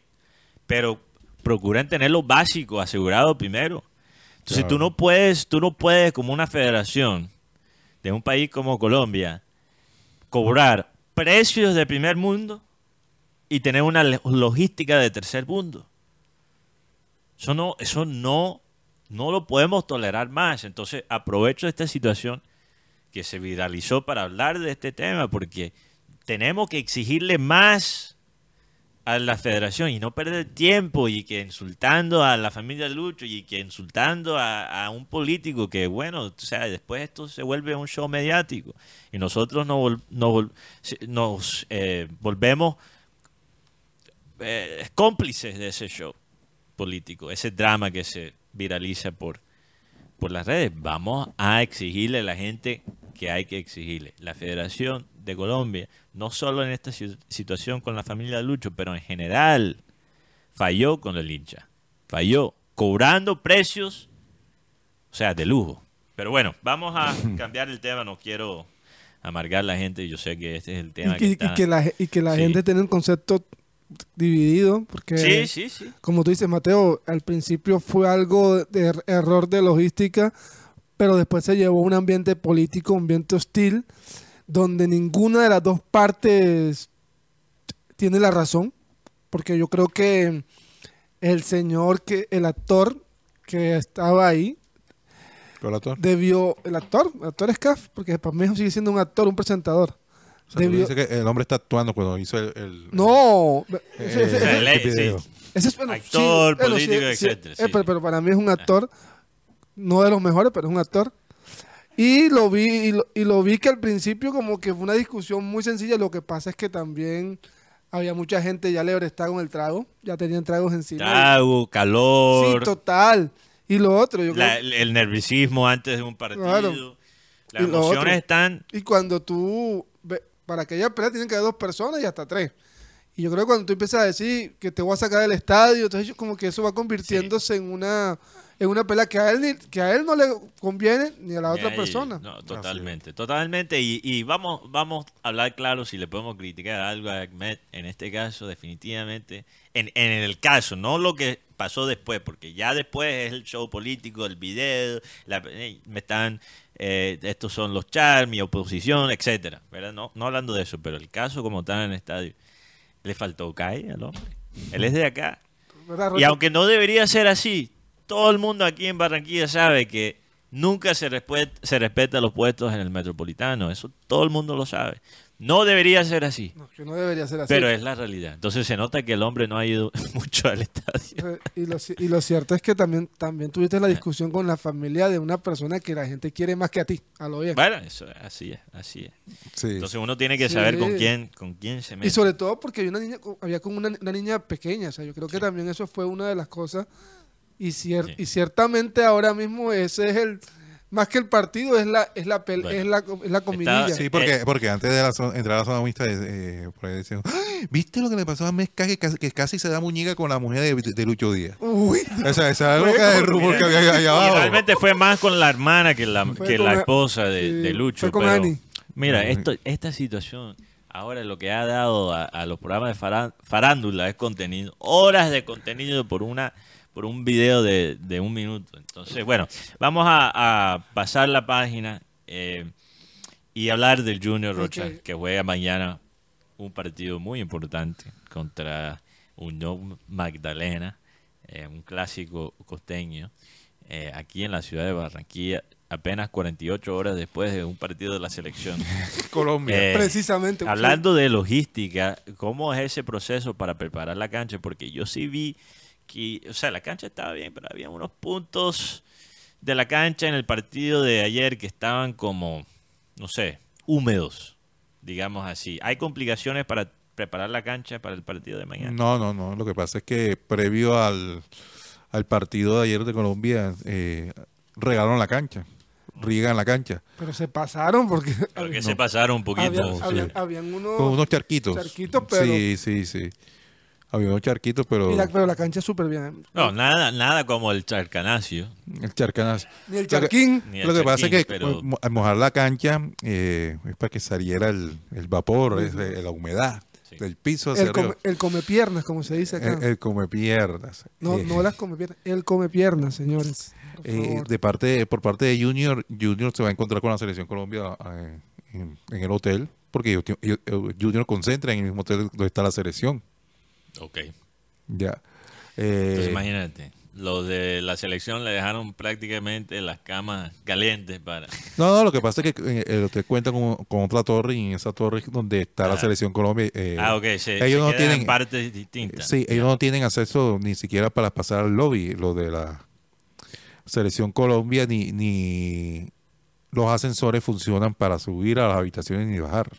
pero procuren tener lo básico asegurado primero. Entonces tú no puedes, tú no puedes como una federación de un país como Colombia cobrar precios de primer mundo y tener una logística de tercer mundo. Eso no, eso no, no lo podemos tolerar más. Entonces aprovecho esta situación que se viralizó para hablar de este tema, porque tenemos que exigirle más a la federación y no perder tiempo y que insultando a la familia Lucho y que insultando a, a un político que bueno, o sea, después esto se vuelve un show mediático y nosotros nos, nos, eh, volvemos eh, cómplices de ese show político, ese drama que se viraliza por, por las redes. Vamos a exigirle a la gente que hay que exigirle. La Federación de Colombia, no solo en esta si- situación con la familia Lucho, pero en general, falló con el hincha. Falló, cobrando precios, o sea, de lujo. Pero bueno, vamos a cambiar el tema. No quiero amargar a la gente. Yo sé que este es el tema Y que, que y que la, y que la Sí. gente tiene un concepto dividido, porque Sí, sí, sí. como tú dices, Mateo, al principio fue algo de er- error de logística, pero después se llevó a un ambiente político, un ambiente hostil, donde ninguna de las dos partes tiene la razón, porque yo creo que el señor, que el actor que estaba ahí, ¿Cuál actor? debió, el actor, el actor es Caf, porque para mí sigue siendo un actor, un presentador. O sea, tú Debió- dices que el hombre está actuando cuando hizo el... el- No, eh, ese- ese- el Le- video. sí. Ese es, bueno, Actor, bueno, político, sí, sí, etcétera, eh, sí. pero, pero para mí es un actor, no de los mejores, pero es un actor. Y lo vi y lo, y lo vi que al principio como que fue una discusión muy sencilla. Lo que pasa es que también había mucha gente ya le está con el trago, ya tenían tragos encima. Trago, calor, Sí, total. Y lo otro, yo la- creo- el nerviosismo antes de un partido. Claro. Las Y emociones están... Y cuando tú, para que haya pelea tienen que haber dos personas y hasta tres. Y yo creo que cuando tú empiezas a decir que te voy a sacar del estadio, entonces como que eso va convirtiéndose en una en una pelea que a él ni- que a él no le conviene ni a la otra Ahí, persona. No, totalmente, totalmente. Y, y vamos, vamos a hablar claro si le podemos criticar algo a Ahmed en este caso, definitivamente. En, en el caso, no lo que pasó después, porque ya después es el show político, el video, la- eh, me están, eh, estos son los char, mi oposición, etcétera, ¿verdad? No, no hablando de eso, pero el caso como tal en el estadio, le faltó calle al hombre. Él es de acá. ¿Verdad, Y aunque no debería ser así, todo el mundo aquí en Barranquilla sabe que nunca se, respet- se respeta los puestos en el metropolitano. Eso todo el mundo lo sabe. No debería ser así, No, que no debería ser así. pero es la realidad. Entonces se nota que el hombre no ha ido mucho al estadio. Eh, Y lo, y lo cierto es que también, también tuviste la discusión con la familia de una persona que la gente quiere más que a ti, a lo bien. Bueno, eso así es, así es. Sí. Entonces uno tiene que Sí. saber con quién, con quién se mete. Y sobre todo porque había una niña, había como una, una niña pequeña, o sea, yo creo que también eso fue una de las cosas. Y, cier- Sí. y ciertamente ahora mismo ese es el, más que el partido, es la, es la, pel- Bueno. es la, es la comidilla. Sí, porque, porque antes de la zona- entrar a la zona mixta, eh, por ahí decían, "Ay, ¿viste lo que le pasó a Mezca que, casi- que casi se da muñeca con la mujer de, de Lucho Díaz? Uy, O sea, esa es lo que el rumor que había allá abajo. realmente fue más con la hermana que la, Fue que la esposa de, sí, de Lucho. fue con pero Ani. Mira, esto, esta situación, ahora lo que ha dado a, a los programas de fará- farándula es contenido, horas de contenido por una por un video de, de un minuto. Entonces, bueno, vamos a, a pasar la página eh, y hablar del Junior Rocha, que juega mañana un partido muy importante contra Unión Magdalena, eh, un clásico costeño, eh, aquí en la ciudad de Barranquilla, apenas 48 horas después de un partido de la selección. Colombia. Eh, Precisamente. Hablando de logística, ¿cómo es ese proceso para preparar la cancha? Porque yo sí vi que, o sea, la cancha estaba bien, pero había unos puntos de la cancha en el partido de ayer que estaban como, no sé, húmedos, digamos así. ¿Hay complicaciones para preparar la cancha para el partido de mañana? No, no, no. Lo que pasa es que previo al, al partido de ayer de Colombia, eh, regalaron la cancha. Riegan la cancha. Pero se pasaron porque que se pasaron un poquito. había- sí. habían, habían unos, Con unos charquitos. charquitos, pero, Sí, sí, sí. Había unos charquitos, pero y la- pero la cancha es súper bien. No, nada, nada como el charcanacio. el charcanazo. Ni el Lo que- charquín. Ni el Lo que pasa es que charquín, pero- al mojar la cancha eh, es para que saliera el, el vapor, es, eh, la humedad Sí. del piso hacia El come, arriba. el come piernas, como se dice acá. El, el come piernas. no, Eh, no las come piernas, el come piernas, señores. Por eh, de parte por parte de Junior, Junior se va a encontrar con la selección Colombia eh, en, en el hotel, porque ellos- ellos- Junior concentra en el mismo hotel donde está la selección. Ok. Ya. Eh, Entonces imagínate, los de la selección le dejaron prácticamente las camas calientes para... no, no, lo que pasa es que eh, el hotel cuenta con, con otra torre y en esa torre es donde está la Ah. selección Colombia. eh, ah, ok, se, ellos no tienen- en partes distintas. Sí, ellos no tienen acceso ni siquiera para pasar al lobby, lo de la selección Colombia, ni, ni los ascensores funcionan para subir a las habitaciones ni bajar.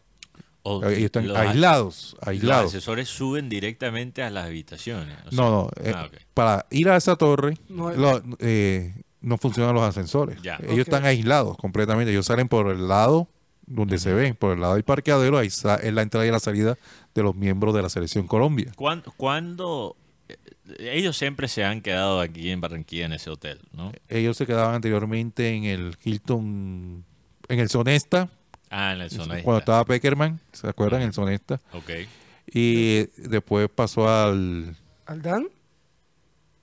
O Ellos están los- aislados, Los aislados. asesores suben directamente a las habitaciones. o sea- No, no, eh, Ah, ok. para ir a esa torre No hay- lo- eh, no funcionan los ascensores. Ya. Ellos Ok. están aislados completamente. Ellos salen por el lado donde se ven, por el lado del parqueadero, ahí está, es la entrada y la salida de los miembros de la selección Colombia. ¿Cuándo, cuándo ellos siempre se han quedado aquí en Barranquilla en ese hotel, ¿no? Ellos se quedaban anteriormente en el Hilton, en el Sonesta, Ah, en el Sonesta. cuando estaba Peckerman, ¿se acuerdan? El Sonesta. Ok. Y después pasó al... ¿Al Dan?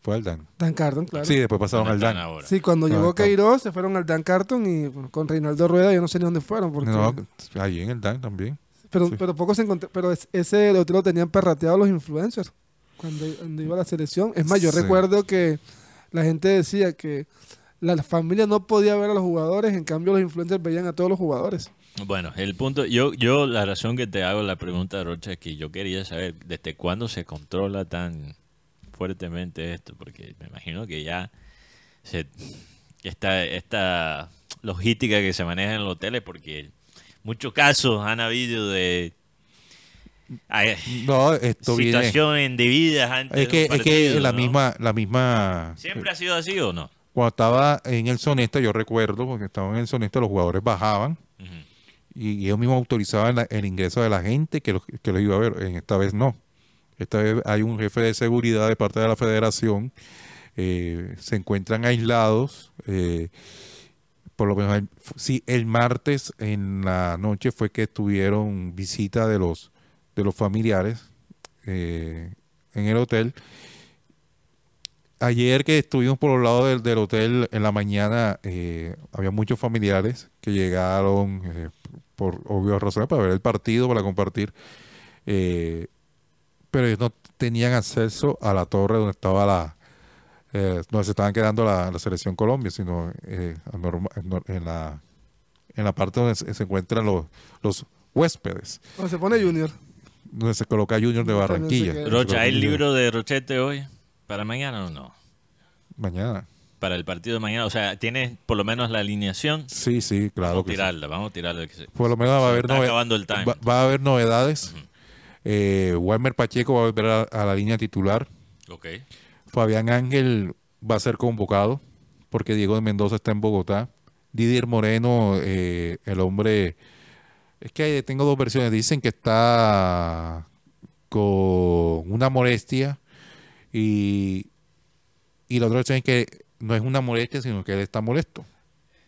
Fue al Dan. Dan Carton, claro. Sí, después pasaron al ¿Dónde están Dan. ahora? Sí, cuando No, llegó Queiroz, se fueron al Dan Carton y bueno, con Reinaldo Rueda, yo no sé ni dónde fueron. Porque, No, ahí en el Dan también. pero, sí. pero pocos se encontré, pero es- ese hotel lo tenían perrateado los influencers cuando, cuando iba a la selección. Es más, yo Sí. recuerdo que la gente decía que la familia no podía ver a los jugadores, en cambio los influencers veían a todos los jugadores. Bueno, el punto, yo, yo la razón que te hago la pregunta, Rocha, es que yo quería saber desde cuándo se controla tan fuertemente esto, porque me imagino que ya se, esta, esta logística que se maneja en los hoteles, porque muchos casos han habido de ay, No, esto situaciones indebidas antes Es que, de un es que partido, la ¿no? misma... La misma ¿Siempre ha sido así o no? Cuando estaba en el Sonesta, yo recuerdo, porque estaba en el Sonesta, los jugadores bajaban Ujú. Y ellos mismos autorizaban el ingreso de la gente que los, que los iba a ver. En esta vez no. Esta vez hay un jefe de seguridad de parte de la federación. eh, se encuentran aislados. eh, por lo menos, sí, el martes en la noche fue que tuvieron visita de los, de los familiares eh, en el hotel. Ayer que estuvimos por los lados del, del hotel en la mañana, había muchos familiares que llegaron por obvias razones para ver el partido, para compartir, eh, pero ellos no tenían acceso a la torre donde estaba la, eh, donde se estaban quedando la, la selección Colombia, sino eh, en la en la parte donde se, se encuentran los, los huéspedes, Cuando se pone Junior. donde se coloca Junior de Barranquilla. Rocha, ¿hay libro de Rochete hoy? ¿Para mañana o no? Mañana. Para el partido de mañana. O sea, ¿tienes por lo menos la alineación? Sí, sí, claro Vamos a sí. tirarla, vamos a tirarla. que se- Por lo menos va a haber, está nove- acabando el time. va, va a haber novedades. Eh, Walmer Pacheco va a volver a, a la línea titular. Ok. Fabián Ángel va a ser convocado porque Diego de Mendoza está en Bogotá. Didier Moreno, eh, el hombre... Es que tengo dos versiones. Dicen que está con una molestia y, y la otra versión es que no es una molestia, sino que él está molesto.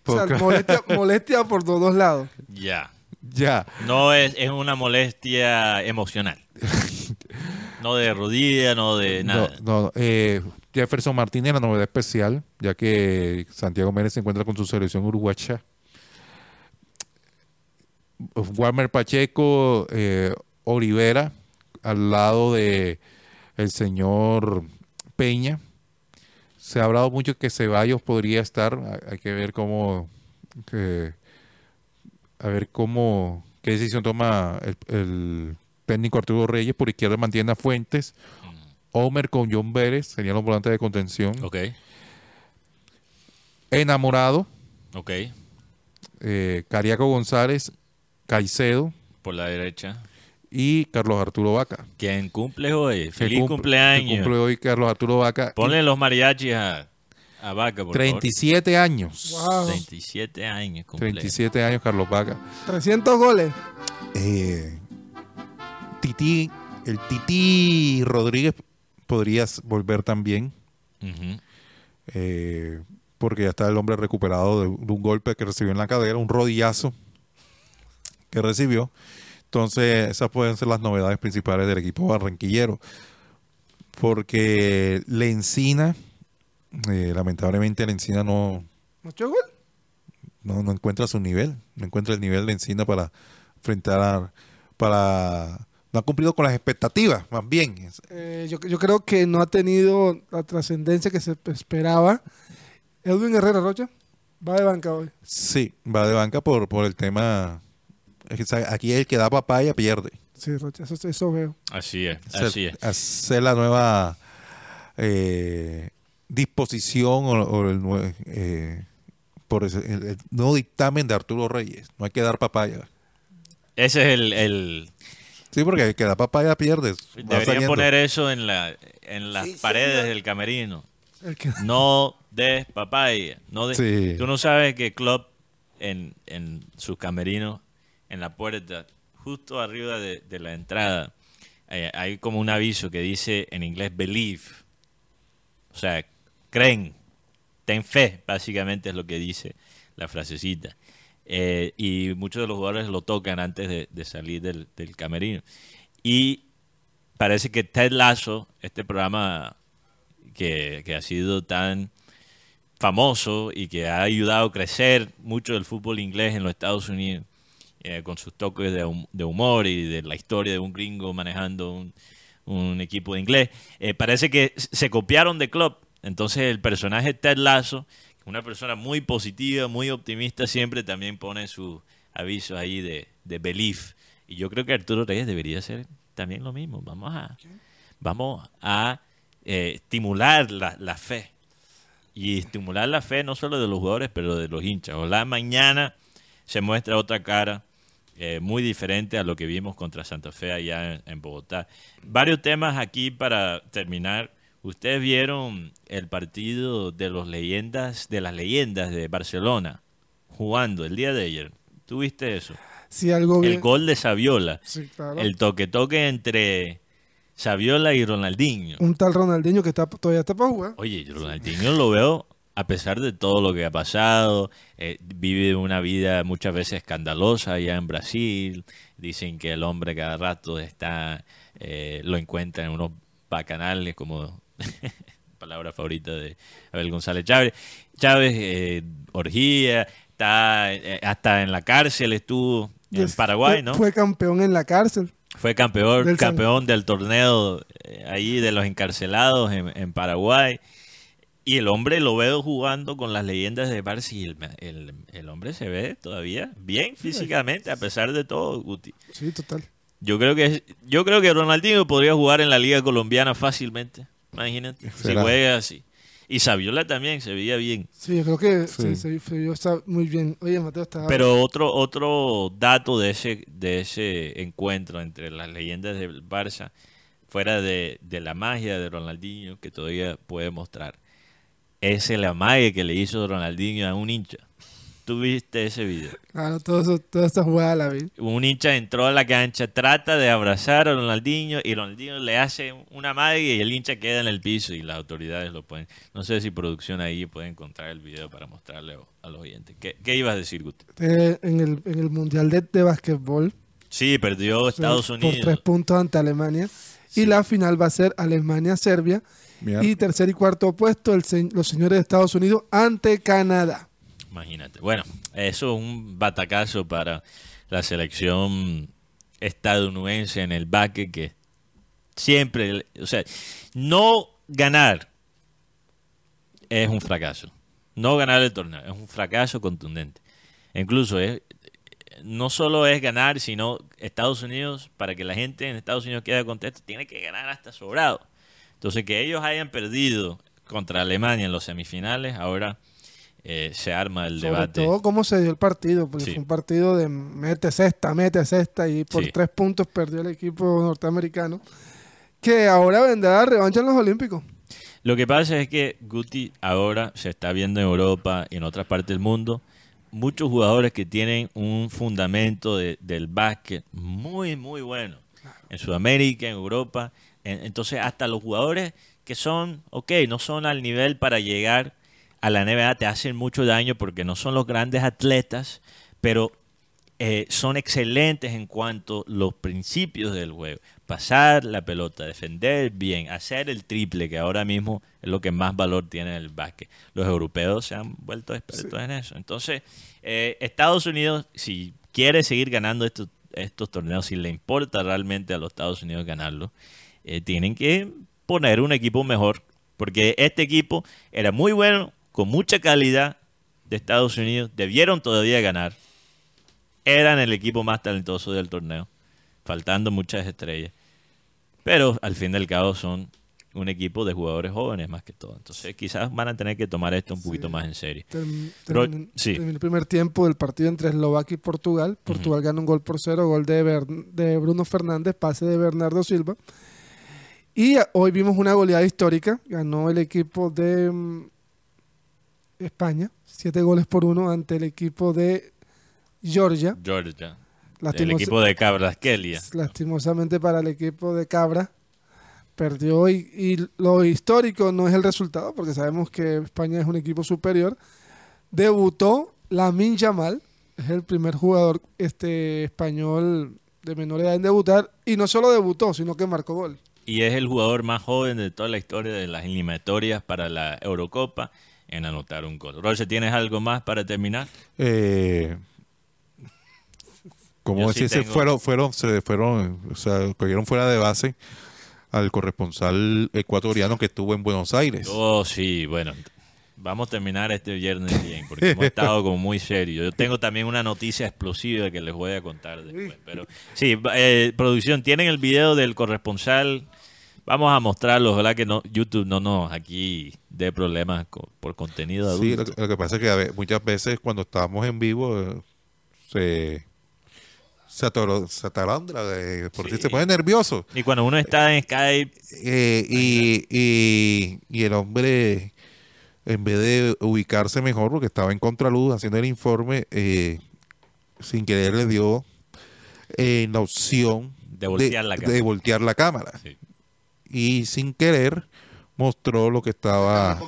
O sea, molestia, molestia por los dos lados. Ya. ya. No es, es una molestia emocional. no de rodilla, no de nada. No, no, eh, Jefferson Martínez, la novedad especial, ya que Santiago Mérez se encuentra con su selección uruguaya. Walmer Pacheco, eh, Olivera, al lado de el señor Peña. Se ha hablado mucho que Ceballos podría estar. Hay- que ver cómo, que- a ver cómo, qué decisión toma el, el técnico Arturo Reyes. Por izquierda mantiene a Fuentes. Homer con John Vélez, serían los volantes de contención. Ok, Enamorado, ok. eh, Cariaco González, Caicedo Por la derecha. Y Carlos Arturo Vaca. ¿Quién cumple hoy? Feliz cumple- cumpleaños. cumple hoy Carlos Arturo Vaca. Ponle los mariachis a, a Vaca, por 37 años. Wow. favor. 37 años cumple. 37 años Carlos Vaca. 300 goles. Eh, Titi, el Titi Rodríguez podría volver también. Eh, porque ya está el hombre recuperado de, de un golpe que recibió en la cadera, un rodillazo que recibió. Entonces, esas pueden ser las novedades principales del equipo barranquillero. Porque Lencina, eh, lamentablemente Lencina no, ¿Mucho gol? no, no encuentra su nivel, no encuentra el nivel de Encina para enfrentar a, para no ha cumplido con las expectativas, más bien. Eh, yo, yo creo que no ha tenido la trascendencia que se esperaba. Edwin Herrera Rocha va de banca hoy. Sí, va de banca por, por el tema. Es que, ¿sabe? Aquí el que da papaya pierde. Sí, eso, eso veo. Así es, Hacer- así es. Hacer la nueva eh, disposición o, o el, eh, por ese- el- el nuevo dictamen de Arturo Reyes. No hay que dar papaya. Ese es el... el Sí, porque el que da papaya pierde. Deberían poner eso en, la, en las paredes del camerino. Que- No des papaya. No de- Sí. Tú no sabes que Club en, en sus camerinos, en la puerta, justo arriba de, la entrada, eh, hay como un aviso que dice en inglés believe. O sea, creen, ten fe, básicamente es lo que dice la frasecita. Eh, y muchos de los jugadores lo tocan antes de, salir del, del camerino. Y parece que Ted Lasso, este programa que ha sido tan famoso y que ha ayudado a crecer mucho el fútbol inglés en los Estados Unidos, eh, con sus toques de, hum- de humor y de la historia de un gringo manejando un, un equipo de inglés, eh, parece que se copiaron de Club. Entonces el personaje Ted Lasso, una persona muy positiva, muy optimista, siempre también pone sus avisos ahí de, de belief. Y yo creo que Arturo Reyes debería hacer también lo mismo. Vamos a, vamos a eh, estimular la, la fe. Y estimular la fe no solo de los jugadores, pero de los hinchas. Ojalá mañana se muestra otra cara eh, muy diferente a lo que vimos contra Santa Fe allá en, en Bogotá. Varios temas aquí para terminar. Ustedes vieron el partido de los leyendas, de las leyendas de Barcelona jugando el día de ayer. ¿Tuviste eso? Si algo El bien- gol de Saviola. Sí, claro. El toque-toque entre Saviola y Ronaldinho. Un tal Ronaldinho que está, todavía está para jugar. Oye, Ronaldinho lo veo, a pesar de todo lo que ha pasado, eh, vive una vida muchas veces escandalosa allá en Brasil. Dicen que el hombre cada rato está, eh, lo encuentra en unos bacanales, como palabra favorita de Abel González Chávez. Chávez, eh, orgía, está eh, hasta en la cárcel estuvo en Paraguay, ¿no? Fue campeón en la cárcel. Fue campeón, Del campeón del torneo eh, ahí de los encarcelados en, en Paraguay. Y el hombre lo veo jugando con las leyendas de Barça y el, el- el hombre se ve todavía bien físicamente a pesar de todo, Guti. Sí, total. Yo creo que yo creo que Ronaldinho podría jugar en la liga colombiana fácilmente. Imagínate, si juega así. Y Saviola también se veía bien. Sí, yo creo que sí, se, se vio está muy bien. Oye, Mateo, está... Pero otro otro dato de ese de ese encuentro entre las leyendas del Barça, fuera de, de la magia de Ronaldinho que todavía puede mostrar, es la magia que le hizo Ronaldinho a un hincha. ¿Tú viste ese video? Claro, toda esta jugada la vi. Un hincha entró a la cancha, trata de abrazar a Ronaldinho y Ronaldinho le hace una magia y el hincha queda en el piso y las autoridades lo pueden. No sé si producción ahí puede encontrar el video para mostrarle a los oyentes. ¿Qué, qué ibas a decir, Guti? Eh, en, el, en el Mundial de, de Básquetbol. Sí, perdió Estados Por Unidos. tres puntos ante Alemania. Y la final va a ser Alemania-Serbia. Y tercer y cuarto puesto, el se- los señores de Estados Unidos ante Canadá. Imagínate. Bueno, eso es un batacazo para la selección estadounidense en el baque que siempre, o sea, no ganar es un fracaso. No ganar el torneo es un fracaso contundente. Incluso es, no solo es ganar, sino Estados Unidos, para que la gente en Estados Unidos quede contenta, tiene que ganar hasta sobrado. Entonces, que ellos hayan perdido contra Alemania en los semifinales, ahora eh, se arma el Sobre debate. todo cómo se dio el partido, porque Sí. fue un partido de mete cesta, mete cesta, y por Sí. tres puntos perdió el equipo norteamericano, que ahora vendrá la revancha en los Olímpicos. Lo que pasa es que Guti ahora se está viendo en Europa y en otras partes del mundo muchos jugadores que tienen un fundamento de- del básquet muy, muy bueno. En Sudamérica, en Europa. En- entonces, hasta los jugadores que son, ok, no son al nivel para llegar a la NBA, te hacen mucho daño porque no son los grandes atletas, pero eh, son excelentes en cuanto a los principios del juego. Pasar la pelota, defender bien, hacer el triple, que ahora mismo es lo que más valor tiene el básquet. Los europeos se han vuelto expertos en eso. Entonces, eh, Estados Unidos, si quiere seguir ganando estos, estos torneos, si le importa realmente a los Estados Unidos ganarlo, eh, tienen que poner un equipo mejor, porque este equipo era muy bueno, con mucha calidad de Estados Unidos, debieron todavía ganar eran el equipo más talentoso del torneo, faltando muchas estrellas. Pero al fin del cabo son un equipo de jugadores jóvenes más que todo. Entonces quizás van a tener que tomar esto un poquito más en serio. Pero- sí. el primer tiempo del partido entre Eslovaquia y Portugal. Portugal gana un gol por cero, gol de, de Bruno Fernández, pase de Bernardo Silva. Y hoy vimos una goleada histórica. Ganó el equipo de mm, España, siete goles por uno ante el equipo de Georgia. Georgia. Lastimos- equipo de Cabras Kelia. Lastimosamente para el equipo de Cabra perdió y, y lo histórico no es el resultado porque sabemos que España es un equipo superior. Debutó Lamin Yamal, es el primer jugador este español de menor edad en debutar y no solo debutó, sino que marcó gol. Y es el jugador más joven de toda la historia de las eliminatorias para la Eurocopa en anotar un gol. Roger, ¿tienes algo más para terminar? Eh, como decir, sí fueron, fueron, se fueron, o sea, cogieron fuera de base al corresponsal ecuatoriano que estuvo en Buenos Aires. Oh, sí, bueno. Vamos a terminar este viernes bien, porque hemos estado como muy serios. Yo tengo también una noticia explosiva que les voy a contar después. Pero sí, eh, producción, tienen el video del corresponsal. Vamos a mostrarlo. Ojalá que no YouTube no nos aquí dé problemas por contenido adulto. Sí, lo, que- lo que pasa es que a ve- muchas veces cuando estábamos en vivo eh, se se, atoro- se atarandra, eh, por si se pone nervioso. Y cuando uno está en Skype, Eh, y, y, y el hombre, en vez de ubicarse mejor, porque estaba en contraluz haciendo el informe, eh, sin querer le dio eh, la opción De voltear la cámara. de voltear la cámara. Y sin querer mostró lo que estaba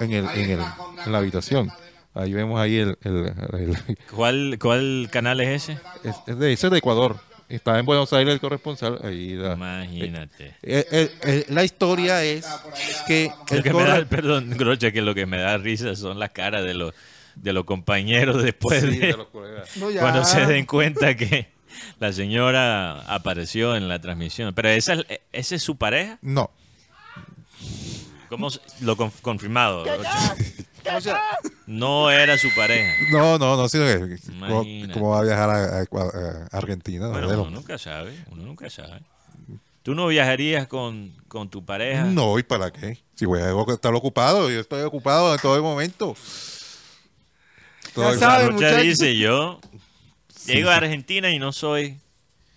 en, el, en, el- en la habitación. Ahí vemos ahí el... el- el- ¿cuál, ¿cuál canal es ese? es, es de, ese es de Ecuador. Estaba en Buenos Aires el corresponsal. Ahí la- Imagínate. eh, eh, eh, la historia es que el que me da, perdón, Grocha, que lo que me da risa son las caras de los de los compañeros después Sí, de, de los colegas. No, ya. cuando se den cuenta que la señora apareció en la transmisión. Pero esa es- su pareja. No. ¿Cómo se- lo conf- confirmado? No era su pareja. No, no, no, sino que ¿cómo, Imagínate. cómo va a viajar a, a- a Argentina? Bueno, uno nunca sabe, uno nunca sabe. ¿Tú no viajarías con, con tu pareja? no, ¿y para qué? Si voy a estar ocupado, yo estoy ocupado en todo el momento. Todo el- sabe, Rocha muchachos. dice yo Sí, llego a sí. Argentina y no soy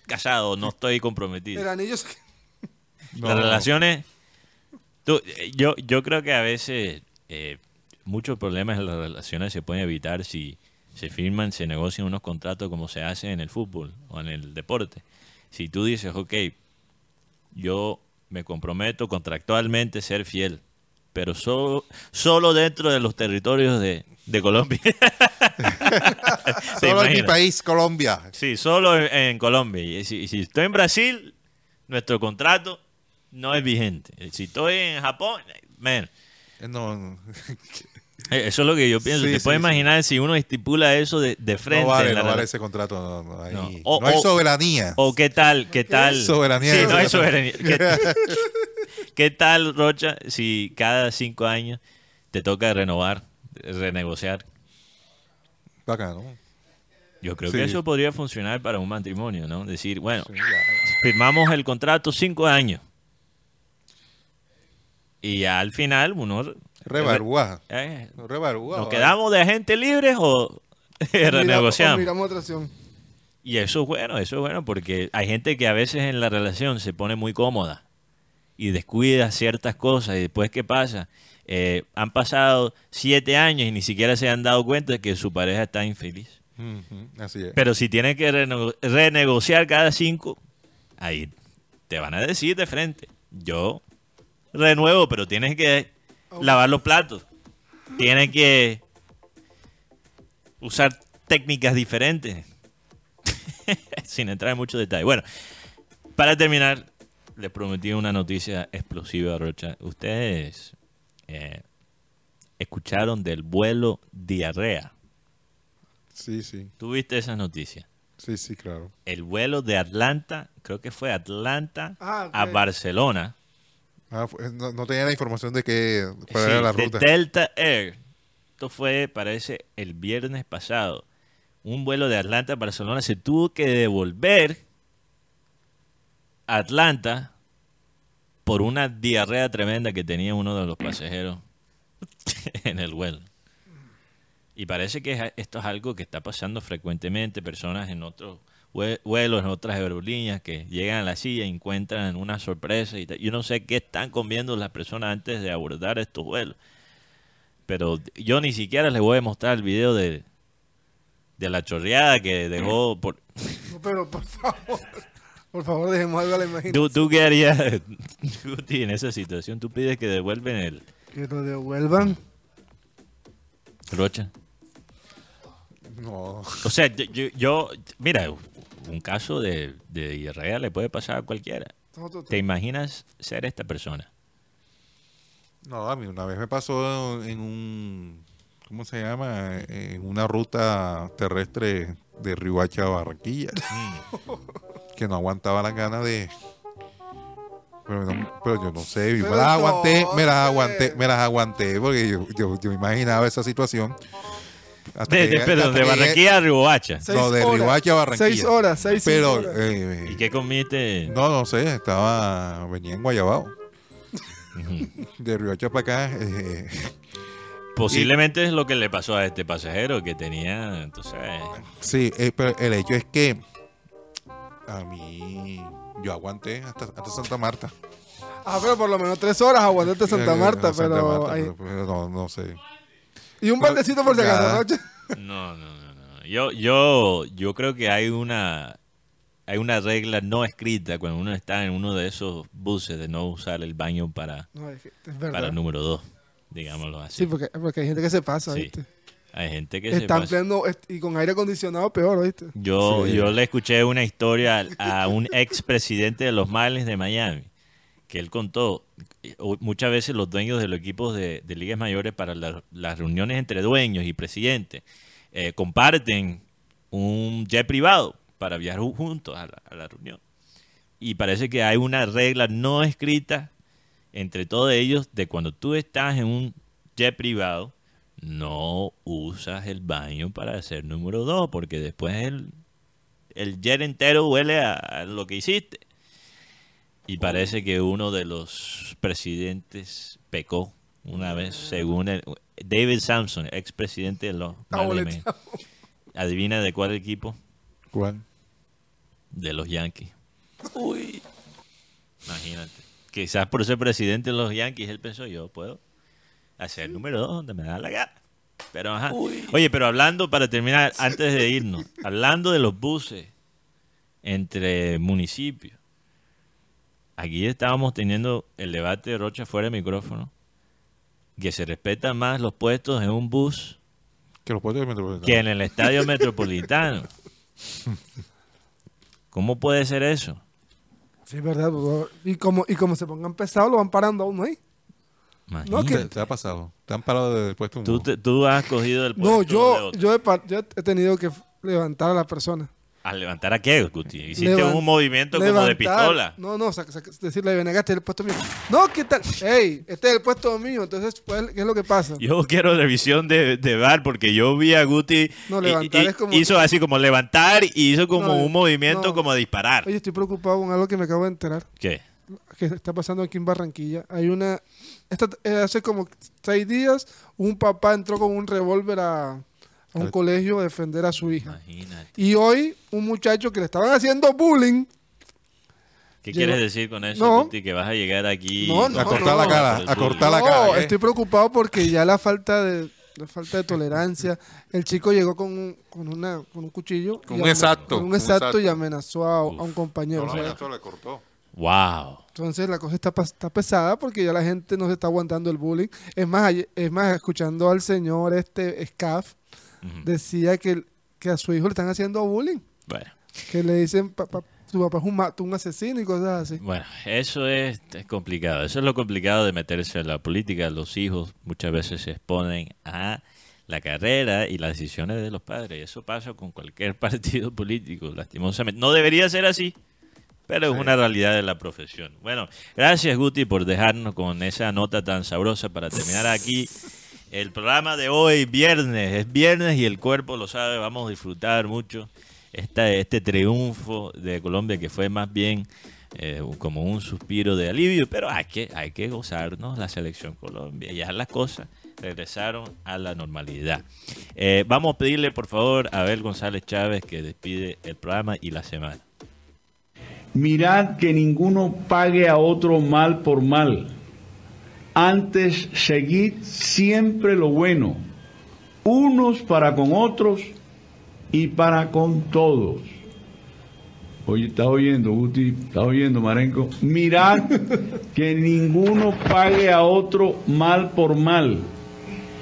casado, no estoy comprometido. El anillo se- No. Las relaciones, tú- eh, yo, yo creo que a veces eh, muchos problemas en las relaciones se pueden evitar si se firman, se negocian unos contratos como se hace en el fútbol o en el deporte. Si tú dices, ok, yo me comprometo contractualmente a ser fiel, pero solo, solo dentro de los territorios de, de Colombia. ¿Te Solo en mi país, Colombia. Sí, solo en, en Colombia. Y si, si estoy en Brasil, nuestro contrato no es vigente. Si estoy en Japón, man, Eh, No, no. eh, eso es lo que yo pienso. Sí, Te sí, puedes sí. imaginar si uno estipula eso de, de frente. no vale, no vale ese contrato. No, no hay, No. no O- hay o- soberanía. O qué tal, qué tal. Soberanía. Sí, no hay soberanía. ¿Qué, qué tal, Rocha, si cada cinco años te toca renovar, renegociar? Bacano. Yo creo Sí. que eso podría funcionar para un matrimonio, ¿no? Decir, bueno, Sí, firmamos el contrato cinco años. Y ya al final uno... Rebarúa. Eh, Rebarúa. ¿Nos quedamos de agentes libres o renegociamos? miramos otra opción. Y eso es bueno, eso es bueno, porque hay gente que a veces en la relación se pone muy cómoda y descuida ciertas cosas. Y después, ¿qué pasa? Eh, han pasado siete años y ni siquiera se han dado cuenta de que su pareja está infeliz. Ujú, Así es. Pero si tienen que renego- renegociar cada cinco, ahí te van a decir de frente, yo renuevo, pero tienes que lavar los platos. Tienes que usar técnicas diferentes. Sin entrar en mucho detalle. Bueno, para terminar, les prometí una noticia explosiva, Rocha. Ustedes eh, escucharon del vuelo diarrea. Sí, sí. ¿Tuviste esa noticia? Sí, sí, claro. El vuelo de Atlanta, creo que fue Atlanta Ah, a Barcelona. Ah, no, no tenía la información de que cuál Sí, era la de ruta. Delta Air. Esto fue, parece, el viernes pasado. Un vuelo de Atlanta a Barcelona se tuvo que devolver Atlanta por una diarrea tremenda que tenía uno de los pasajeros en el vuelo. Y parece que es- esto es algo que está pasando frecuentemente. Personas en otros vue- vuelos, en otras aerolíneas, que llegan a la silla y encuentran una sorpresa. Y. Yo no sé qué están comiendo las personas antes de abordar estos vuelos. Pero yo ni siquiera les voy a mostrar el video de, de la chorreada que dejó por, pero por favor, por favor, dejemos algo a la imaginación. ¿Tú, tú qué harías, Guti, en esa situación? ¿Tú pides que devuelven el Que lo devuelvan. Rocha? No. O sea, yo, yo- yo- mira, un caso de, de diarrea le puede pasar a cualquiera. ¿Te imaginas ser esta persona? No, a mí una vez me pasó en un, ¿cómo se llama? En una ruta terrestre de Riohacha a Barranquilla. que no aguantaba las ganas de... Pero, no- pero yo no sé, me las aguanté, me las aguanté, me las aguanté, porque yo, yo, imaginaba esa situación. Hasta De, que- de- perdón, hasta de que llegué- Barranquilla a Riohacha. Seis No, de horas. Riohacha a Barranquilla. Seis horas, seis, Pero, horas. eh, ¿Y qué comiste? no, no sé, estaba, venía en Guayabao. De Riohacha para acá. eh, Posiblemente es lo que le pasó a este pasajero que tenía, entonces, Sí, eh, pero el hecho es que a mí yo aguanté hasta, hasta Santa Marta. Ah, pero por lo menos tres horas aguantaste Santa Marta, Santa pero... Marta, ahí- pero- pero no, no sé. Y un baldecito por si acaso. Rocha. no, no, no, no. Yo, yo, yo creo que hay una, hay una regla no escrita cuando uno está en uno de esos buses de no usar el baño para, No, es, que- es verdad. para el número dos, digámoslo así. Sí, porque, porque hay gente que se pasa, Sí. ¿viste? Hay gente que se Está en pasa. pleno... est- Y con aire acondicionado peor, ¿viste? Yo, Sí. yo le escuché una historia a un expresidente de los Marlins de Miami, que él contó, muchas veces los dueños de los equipos de, de ligas mayores para la- las reuniones entre dueños y presidentes eh, comparten un jet privado para viajar ju- juntos a la, a la reunión. Y parece que hay una regla no escrita entre todos ellos de cuando tú estás en un jet privado, no usas el baño para hacer número dos, porque después el, el jet entero huele a, a lo que hiciste. Y parece que uno de los presidentes pecó una vez, según el, David Sampson, expresidente de los. Adivina de cuál equipo? ¿Cuál? De los Yankees. Uy. Imagínate. Quizás por ser presidente de los Yankees, él pensó, yo puedo hacer el número dos donde me da la gana. Pero, ajá. Oye, pero hablando, para terminar, antes de irnos, hablando de los buses entre municipios, aquí estábamos teniendo el debate de Rocha fuera de micrófono, que se respetan más los puestos en un bus Que los puestos que en el estadio metropolitano. ¿Cómo puede ser eso? Sí, es verdad. Y como, y como se pongan pesados, lo van parando a uno ahí. No, que- ¿Te, te ha pasado? ¿Te han parado del puesto? un- Tú, te- tú has cogido el puesto No, de yo, otro. yo, he, par- yo he tenido que levantar a la persona. ¿A levantar a qué, Guti? Hiciste Levan- un movimiento como de pistola. No, no, saca- saca- decirle, ven acá, este es el puesto mío. No, ¿qué tal? Ey, este es el puesto mío. Entonces, pues, ¿qué es lo que pasa? Yo quiero revisión de, de VAR porque yo vi a Guti No, y- levantar y- es como- hizo así como levantar y hizo como No, un movimiento no. como disparar. Oye, estoy preocupado con algo que me acabo de enterar. ¿Qué? Que está pasando aquí en Barranquilla. Hay una. Esta- eh, hace como seis días, un papá entró con un revólver a, a un Al- colegio a defender a su hija. Imagínate. Y hoy, un muchacho que le estaban haciendo bullying. ¿Qué Llegó- quieres decir con eso, No. Guti? Que vas a llegar aquí No, no, A cortar la cara, a cortar la no, cara. ¿eh? estoy preocupado porque ya la falta de la falta de tolerancia. El chico llegó con un, con una, con un cuchillo. Con un exacto, Con un un exacto, exacto. y amenazó a, a un compañero. No, o sea, le cortó. Wow. Entonces la cosa está, está pesada porque ya la gente no se está aguantando el bullying. Es más, es más escuchando al señor este Scaff, decía que, que a su hijo le están haciendo bullying. Bueno. Que le dicen, "Papá, tu papá es un, un asesino y cosas así. Bueno, eso es, es complicado. Eso es lo complicado de meterse en la política. Los hijos muchas veces se exponen a la carrera y las decisiones de los padres. Eso pasa con cualquier partido político, lastimosamente. No debería ser así, pero es una realidad de la profesión. Bueno, gracias Guti por dejarnos con esa nota tan sabrosa para terminar aquí. El programa de hoy, viernes, es viernes y el cuerpo lo sabe, vamos a disfrutar mucho esta, este triunfo de Colombia que fue más bien eh, como un suspiro de alivio, pero hay que, hay que gozarnos la selección Colombia. Ya las cosas regresaron a la normalidad. Eh, vamos a pedirle por favor a Abel González Chávez que despide el programa y la semana. Mirad que ninguno pague a otro mal por mal. Antes seguid siempre lo bueno, unos para con otros y para con todos. Oye, está oyendo, Guti, está oyendo, Marenco. Mirad que ninguno pague a otro mal por mal.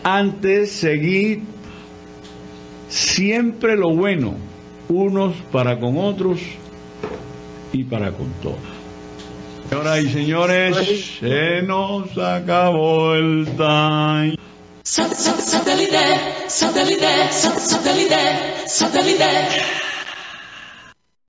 Antes seguid siempre lo bueno, unos para con otros y para con todos. Señoras y señores, se nos acabó el time. Satellite, satellite, satellite, satellite.